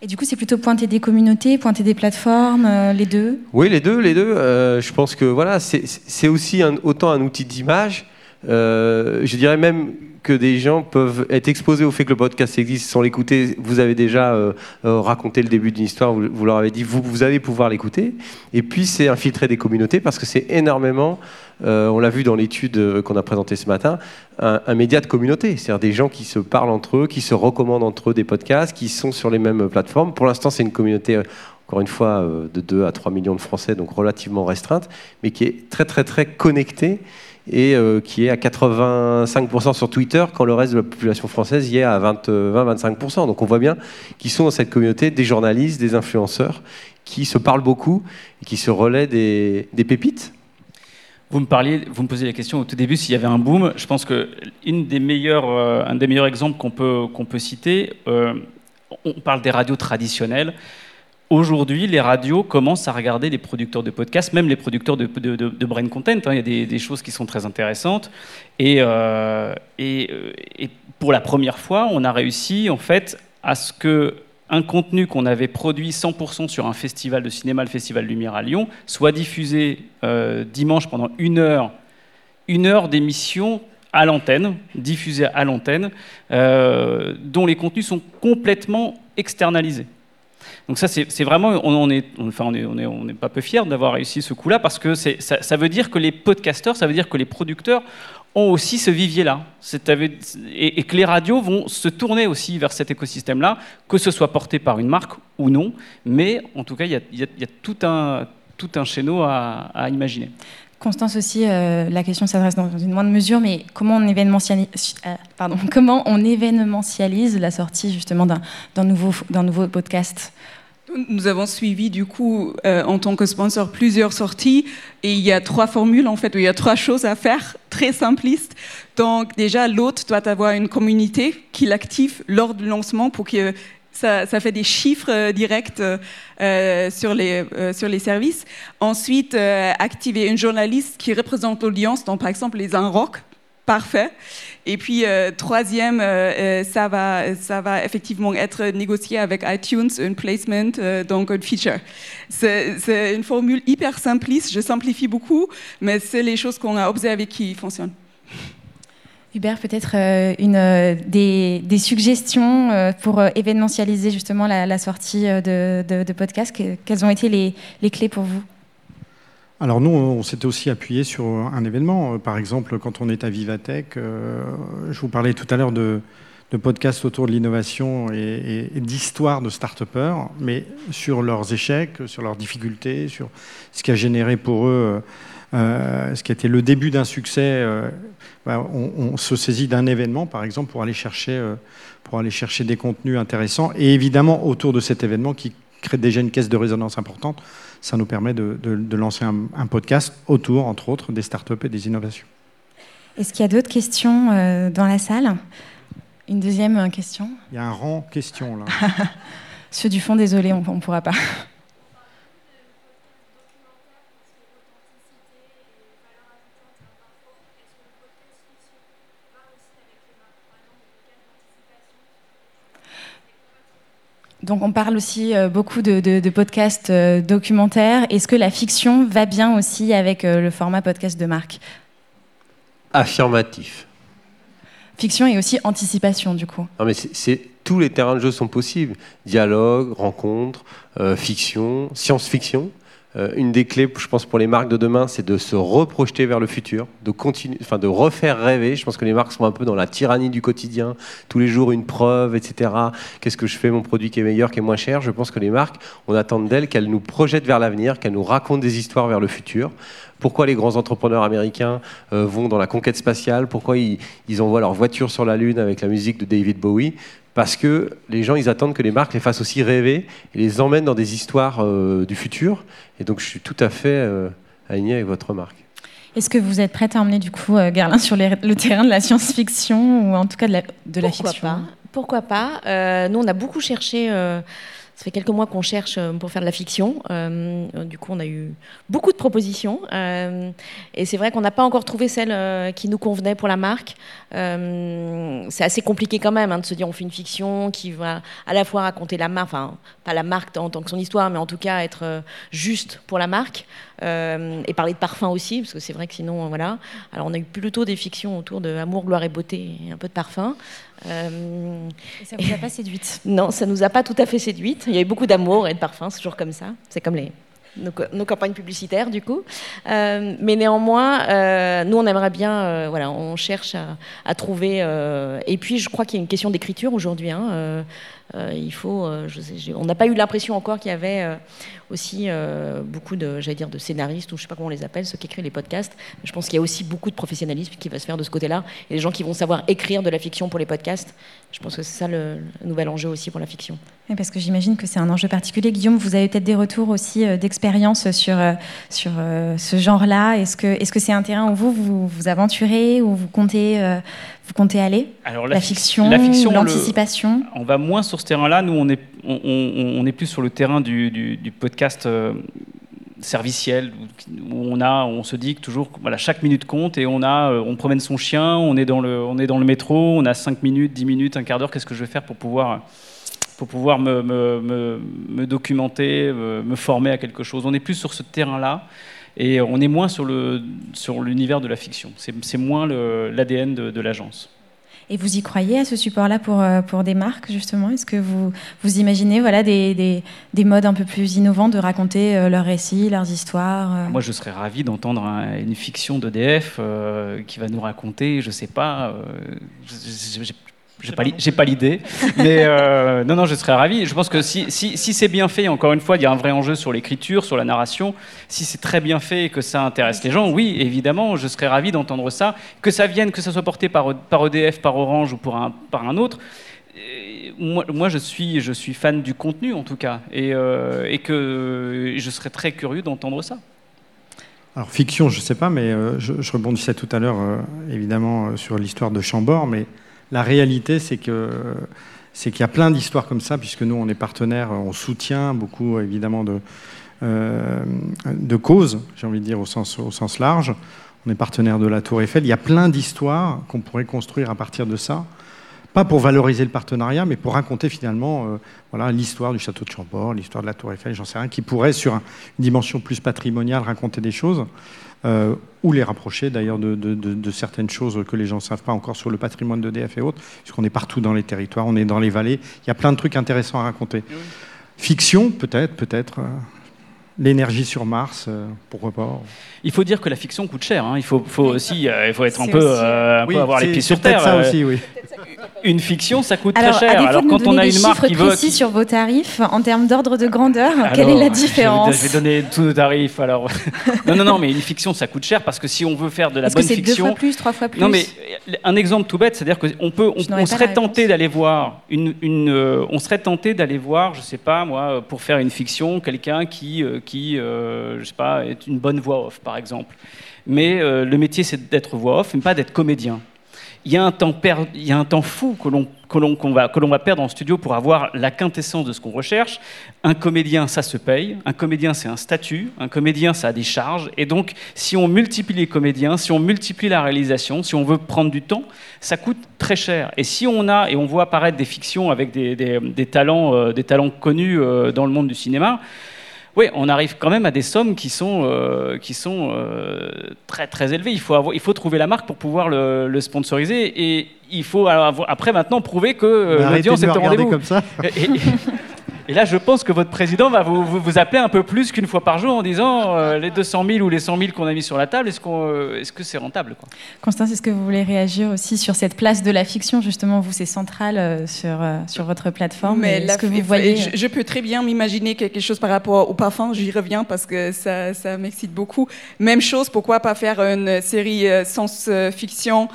Et du coup, c'est plutôt pointer des communautés, pointer des plateformes, euh, les deux? Oui, les deux, les deux. Euh, je pense que voilà, c'est aussi autant un outil d'image. Je dirais même que des gens peuvent être exposés au fait que le podcast existe sans l'écouter. Vous avez déjà euh, euh, raconté le début d'une histoire, vous, leur avez dit, vous, vous allez pouvoir l'écouter. Et puis, c'est infiltrer des communautés parce que c'est énormément, euh, on l'a vu dans l'étude qu'on a présentée ce matin, un, média de communauté. C'est-à-dire des gens qui se parlent entre eux, qui se recommandent entre eux des podcasts, qui sont sur les mêmes plateformes. Pour l'instant, c'est une communauté une fois, de 2 à 3 millions de Français, donc relativement restreinte, mais qui est très très très connectée et euh, qui est à 85% sur Twitter, quand le reste de la population française y est à 20-25%. Donc on voit bien qu'ils sont dans cette communauté des journalistes, des influenceurs, qui se parlent beaucoup et qui se relaient des, pépites. Vous me posiez la question au tout début s'il y avait un boom. Je pense que des euh, un des meilleurs exemples qu'on peut, citer, euh, on parle des radios traditionnelles. Aujourd'hui, les radios commencent à regarder les producteurs de podcasts, même les producteurs de, brain content. Hein. Il y a des, choses qui sont très intéressantes. Et, euh, euh, et, pour la première fois, on a réussi en fait à ce que un contenu qu'on avait produit 100% sur un festival de cinéma, le Festival Lumière à Lyon, soit diffusé euh, dimanche pendant une heure, une heure d'émission à l'antenne, diffusée à l'antenne, dont les contenus sont complètement externalisés. Donc ça, c'est vraiment, on n'est enfin, on est, on est, on est pas peu fiers d'avoir réussi ce coup-là, parce que ça, veut dire que les podcasteurs, ça veut dire que les producteurs ont aussi ce vivier-là. Et, que les radios vont se tourner aussi vers cet écosystème-là, que ce soit porté par une marque ou non. Mais en tout cas, il y a, tout un, tout un chéneau à, à imaginer. Constance aussi, euh, la question s'adresse dans une moindre mesure, mais comment on événementialise, euh, pardon, comment on événementialise la sortie justement d'un nouveau, nouveau podcast? Nous avons suivi du coup euh, en tant que sponsor plusieurs sorties et il y a trois formules en fait, il y a trois choses à faire très simplistes. Donc déjà l'hôte doit avoir une communauté qui l'active lors du lancement pour que ça, fait des chiffres euh, directs euh, euh, sur, les, sur les services. Ensuite, activer une journaliste qui représente l'audience, donc par exemple les rock parfait. Et puis, troisième, ça, va, ça va effectivement être négocié avec iTunes, un placement, donc un feature. C'est une formule hyper simpliste, je simplifie beaucoup, mais c'est les choses qu'on a observées qui fonctionnent. Hubert, peut-être euh, une, euh, des, suggestions euh, pour événementialiser justement la, sortie de, podcast. Quelles ont été les, clés pour vous? Alors nous, on s'était aussi appuyé sur un événement. Par exemple, quand on est à Vivatech, je vous parlais tout à l'heure de, podcasts autour de l'innovation et, d'histoires de start-upers, mais sur leurs échecs, sur leurs difficultés, sur ce qui a généré pour eux ce qui était le début d'un succès, euh, bah, on, se saisit d'un événement, par exemple, pour aller, chercher, euh, pour aller chercher des contenus intéressants. Et évidemment, autour de cet événement qui crée déjà une caisse de résonance importante, ça nous permet de, lancer un, podcast autour, entre autres, des startups et des innovations. Est-ce qu'il y a d'autres questions dans la salle? Une deuxième question? Il y a un rang question là. Ceux du fond, désolé, on ne pourra pas. Donc on parle aussi euh, beaucoup de, podcasts euh, documentaires. Est-ce que la fiction va bien aussi avec euh, le format podcast de marque Affirmatif. Fiction et aussi anticipation du coup. Non mais c'est tous les terrains de jeu sont possibles. Dialogue, rencontre, fiction, science-fiction. Euh, une des clés, je pense, pour les marques de demain, c'est de se reprojeter vers le futur, de continuer, enfin, de refaire rêver. Je pense que les marques sont un peu dans la tyrannie du quotidien, tous les jours une preuve, etc. Qu'est-ce que je fais, mon produit qui est meilleur, qui est moins cher? Je pense que les marques, on attend d'elles qu'elles nous projettent vers l'avenir, qu'elles nous racontent des histoires vers le futur. Pourquoi les grands entrepreneurs américains euh, vont dans la conquête spatiale? Pourquoi ils, ils envoient leur voiture sur la Lune avec la musique de David Bowie? Parce que les gens, ils attendent que les marques les fassent aussi rêver et les emmènent dans des histoires euh, du futur. Et donc, je suis tout à fait euh, aligné avec votre remarque. Est-ce que vous êtes prête à emmener du coup Gerlin sur le terrain de la science-fiction ou en tout cas de la, de la Pourquoi fiction? pas? Pourquoi pas? Nous, on a beaucoup cherché ça fait quelques mois qu'on cherche euh, pour faire de la fiction. Euh, du coup, on a eu beaucoup de propositions. Euh, et c'est vrai qu'on n'a pas encore trouvé celle qui nous convenait pour la marque. c'est assez compliqué quand même hein, de se dire on fait une fiction qui va à la fois raconter la marque, enfin pas la marque en tant que son histoire, mais en tout cas être juste pour la marque. Et parler de parfum aussi, parce que c'est vrai que sinon, voilà. Alors on a eu plutôt des fictions autour de amour, gloire et beauté et un peu de parfum. Euh, et ça vous a pas séduite Non, ça nous a pas tout à fait séduite. Il y a eu beaucoup d'amour et de parfum, c'est toujours comme ça. C'est comme les, nos, campagnes publicitaires, du coup. Euh, mais néanmoins, euh, nous, on aimerait bien, voilà, on cherche à, trouver. et puis, je crois qu'il y a une question d'écriture aujourd'hui. Hein, il faut, on n'a pas eu l'impression encore qu'il y avait aussi euh, beaucoup de, j'allais dire, de scénaristes, ou je sais pas comment on les appelle, ceux qui écrivent les podcasts. Je pense qu'il y a aussi beaucoup de professionnalisme qui va se faire de ce côté-là. Et les gens qui vont savoir écrire de la fiction pour les podcasts. Je pense que c'est ça le, nouvel enjeu aussi pour la fiction. parce que j'imagine que c'est un enjeu particulier. Guillaume, vous avez peut-être des retours aussi euh, d'expérience sur, euh, sur ce genre-là. Est-ce que est-ce que c'est un terrain où vous vous, vous aventurez, où vous comptez, vous comptez aller? Alors, la, fiction, l'anticipation? On va moins sur ce terrain-là. Nous, on est, on, on, est plus sur le terrain du, du, du podcast podcast euh, serviciel où on a, on se dit que toujours, voilà, chaque minute compte et on a, euh, on promène son chien, on est dans le, on est dans le métro, on a 5 minutes, 10 minutes, un quart d'heure. Qu'est-ce que je vais faire pour pouvoir, pour pouvoir me, me, me, documenter, me, former à quelque chose? On est plus sur ce terrain-là. Et on est moins sur l'univers sur de la fiction. C'est moins l'ADN de l'agence. Et vous y croyez à ce support-là pour, euh, pour des marques, justement? Est-ce que vous, vous imaginez voilà, des, des, des, modes un peu plus innovants de raconter euh, leurs récits, leurs histoires euh? Moi, je serais ravi d'entendre une fiction d'EDF qui va nous raconter, je ne sais pas, j'ai pas, pas l'idée, mais euh, non, non, je serais ravi. Je pense que si, si, si c'est bien fait, encore une fois, il y a un vrai enjeu sur l'écriture, sur la narration. Si c'est très bien fait et que ça intéresse les gens, oui, évidemment, je serais ravi d'entendre ça. Que ça vienne, que ça soit porté par, par EDF, par Orange ou par un autre. Moi, moi, je, suis, je suis fan du contenu, en tout cas, et, euh, et que je serais très curieux d'entendre ça. Alors, fiction, je ne sais pas, mais euh, je, je, rebondissais tout à l'heure, évidemment, sur l'histoire de Chambord, mais la réalité, c'est qu'il y a plein d'histoires comme ça, puisque nous, on est partenaires, on soutient beaucoup, évidemment, de, euh, causes, j'ai envie de dire, au sens, au sens large. On est partenaire de la Tour Eiffel. Il y a plein d'histoires qu'on pourrait construire à partir de ça. Pas pour valoriser le partenariat, mais pour raconter finalement euh, voilà, l'histoire du château de Chambord, l'histoire de la Tour Eiffel, j'en sais rien, qui pourrait, sur une dimension plus patrimoniale, raconter des choses. Euh, ou les rapprocher d'ailleurs de, certaines choses que les gens ne savent pas encore sur le patrimoine d'EDF et autres, puisqu'on est partout dans les territoires, on est dans les vallées, il y a plein de trucs intéressants à raconter. Fiction, peut-être, peut-être. Euh, l'énergie sur Mars, euh, pourquoi pas Il faut dire que la fiction coûte cher. Hein. Il faut, faut aussi, il faut être un peu, un peu avoir les pieds sur terre. Ça aussi, oui une fiction, ça coûte très cher. Alors quand on a une marque qui veut précis sur vos tarifs en termes d'ordre de grandeur, quelle est la différence je vais, donner tous nos tarifs. Alors non, non, non, mais une fiction, ça coûte cher parce que si on veut faire de la bonne fiction, que c'est deux fois plus, trois fois plus Non, mais un exemple tout bête, c'est-à-dire qu'on peut, on, serait tenté d'aller voir une, une euh, on serait tenté d'aller voir, je sais pas moi, pour faire une fiction, quelqu'un qui, euh, qui, euh, je sais pas, est une bonne voix off, par exemple. Mais le métier, c'est d'être voix off, mais pas d'être comédien il y, a un temps il y a un temps fou que l'on que va, va, perdre en studio pour avoir la quintessence de ce qu'on recherche. Un comédien, ça se paye. Un comédien, c'est un statut. Un comédien, ça a des charges. Et donc, si on multiplie les comédiens, si on multiplie la réalisation, si on veut prendre du temps, ça coûte très cher. Et si on a, et on voit apparaître des fictions avec des, des, talents, euh, des talents connus euh, dans le monde du cinéma, oui, on arrive quand même à des sommes qui sont, euh, qui sont euh, très très élevées. Il faut, avoir, il faut trouver la marque pour pouvoir le, sponsoriser et il faut après maintenant prouver que euh, l'audience est au rendez-vous. comme ça. Et là, je pense que votre président va vous, vous, appeler un peu plus qu'une fois par jour en disant euh, les 200 000 ou les 100 000 qu'on a mis sur la table, est-ce, qu'on, euh, est-ce que c'est rentable quoi? Constance, est-ce que vous voulez réagir aussi sur cette place de la fiction Justement, vous, c'est central euh, sur, sur votre plateforme. Mais est-ce que vous voyez... Je, peux très bien m'imaginer quelque chose par rapport au parfum, j'y reviens parce que ça, ça m'excite beaucoup. Même chose, pourquoi pas faire une série science-fiction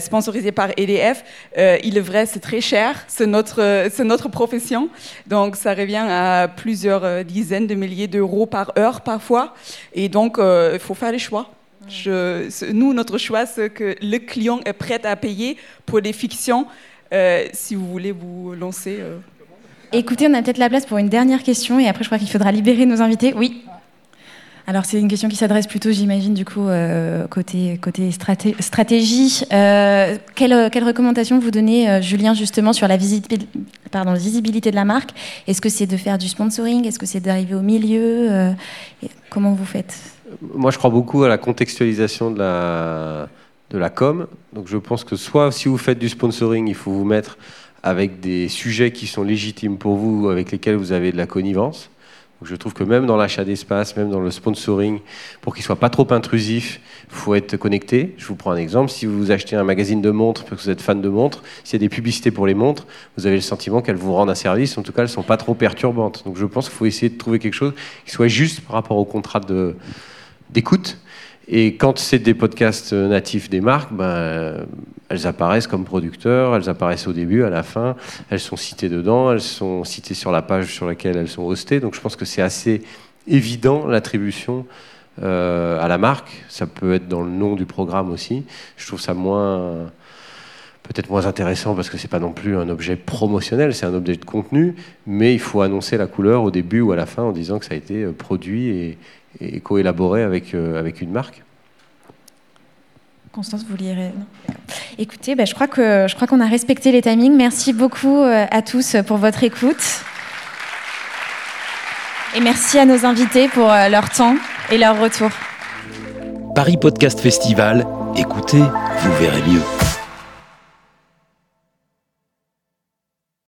sponsorisée par EDF Il est vrai, c'est très cher, c'est notre, c'est notre profession. Donc ça revient à plusieurs euh, dizaines de milliers d'euros par heure parfois. Et donc euh, il faut faire les choix. Nous, notre choix, c'est que le client est prêt à payer pour des fictions. Euh, si vous voulez vous lancer. Écoutez, on a peut-être la place pour une dernière question et après, je crois qu'il faudra libérer nos invités. Oui. Alors c'est une question qui s'adresse plutôt, j'imagine, du coup, euh, côté, stratégie. Euh, quelle, quelle, recommandation vous donnez, euh, Julien, justement, sur la visibilité de la marque? Est-ce que c'est de faire du sponsoring? Est-ce que c'est d'arriver au milieu? Comment vous faites? Moi, je crois beaucoup à la contextualisation de la, de la com. Donc je pense que soit si vous faites du sponsoring, il faut vous mettre avec des sujets qui sont légitimes pour vous, avec lesquels vous avez de la connivence je trouve que même dans l'achat d'espace, même dans le sponsoring, pour qu'il soit pas trop intrusif, il faut être connecté. Je vous prends un exemple. Si vous achetez un magazine de montres parce que vous êtes fan de montres, s'il y a des publicités pour les montres, vous avez le sentiment qu'elles vous rendent un service. En tout cas, elles sont pas trop perturbantes. Donc je pense qu'il faut essayer de trouver quelque chose qui soit juste par rapport au contrat d'écoute et quand c'est des podcasts natifs des marques, ben, elles apparaissent comme producteurs, elles apparaissent au début, à la fin, elles sont citées dedans, elles sont citées sur la page sur laquelle elles sont hostées. Donc je pense que c'est assez évident l'attribution euh, à la marque. Ça peut être dans le nom du programme aussi. Je trouve ça moins peut-être moins intéressant parce que c'est pas non plus un objet promotionnel, c'est un objet de contenu, mais il faut annoncer la couleur au début ou à la fin en disant que ça a été euh, produit et, et co-élaboré avec, euh, avec une marque. Constance, vous lirez Écoutez, bah, je crois que je crois qu'on a respecté les timings. Merci beaucoup euh, à tous pour votre écoute. Et merci à nos invités pour euh, leur temps et leur retour. Paris Podcast Festival, écoutez, vous verrez mieux.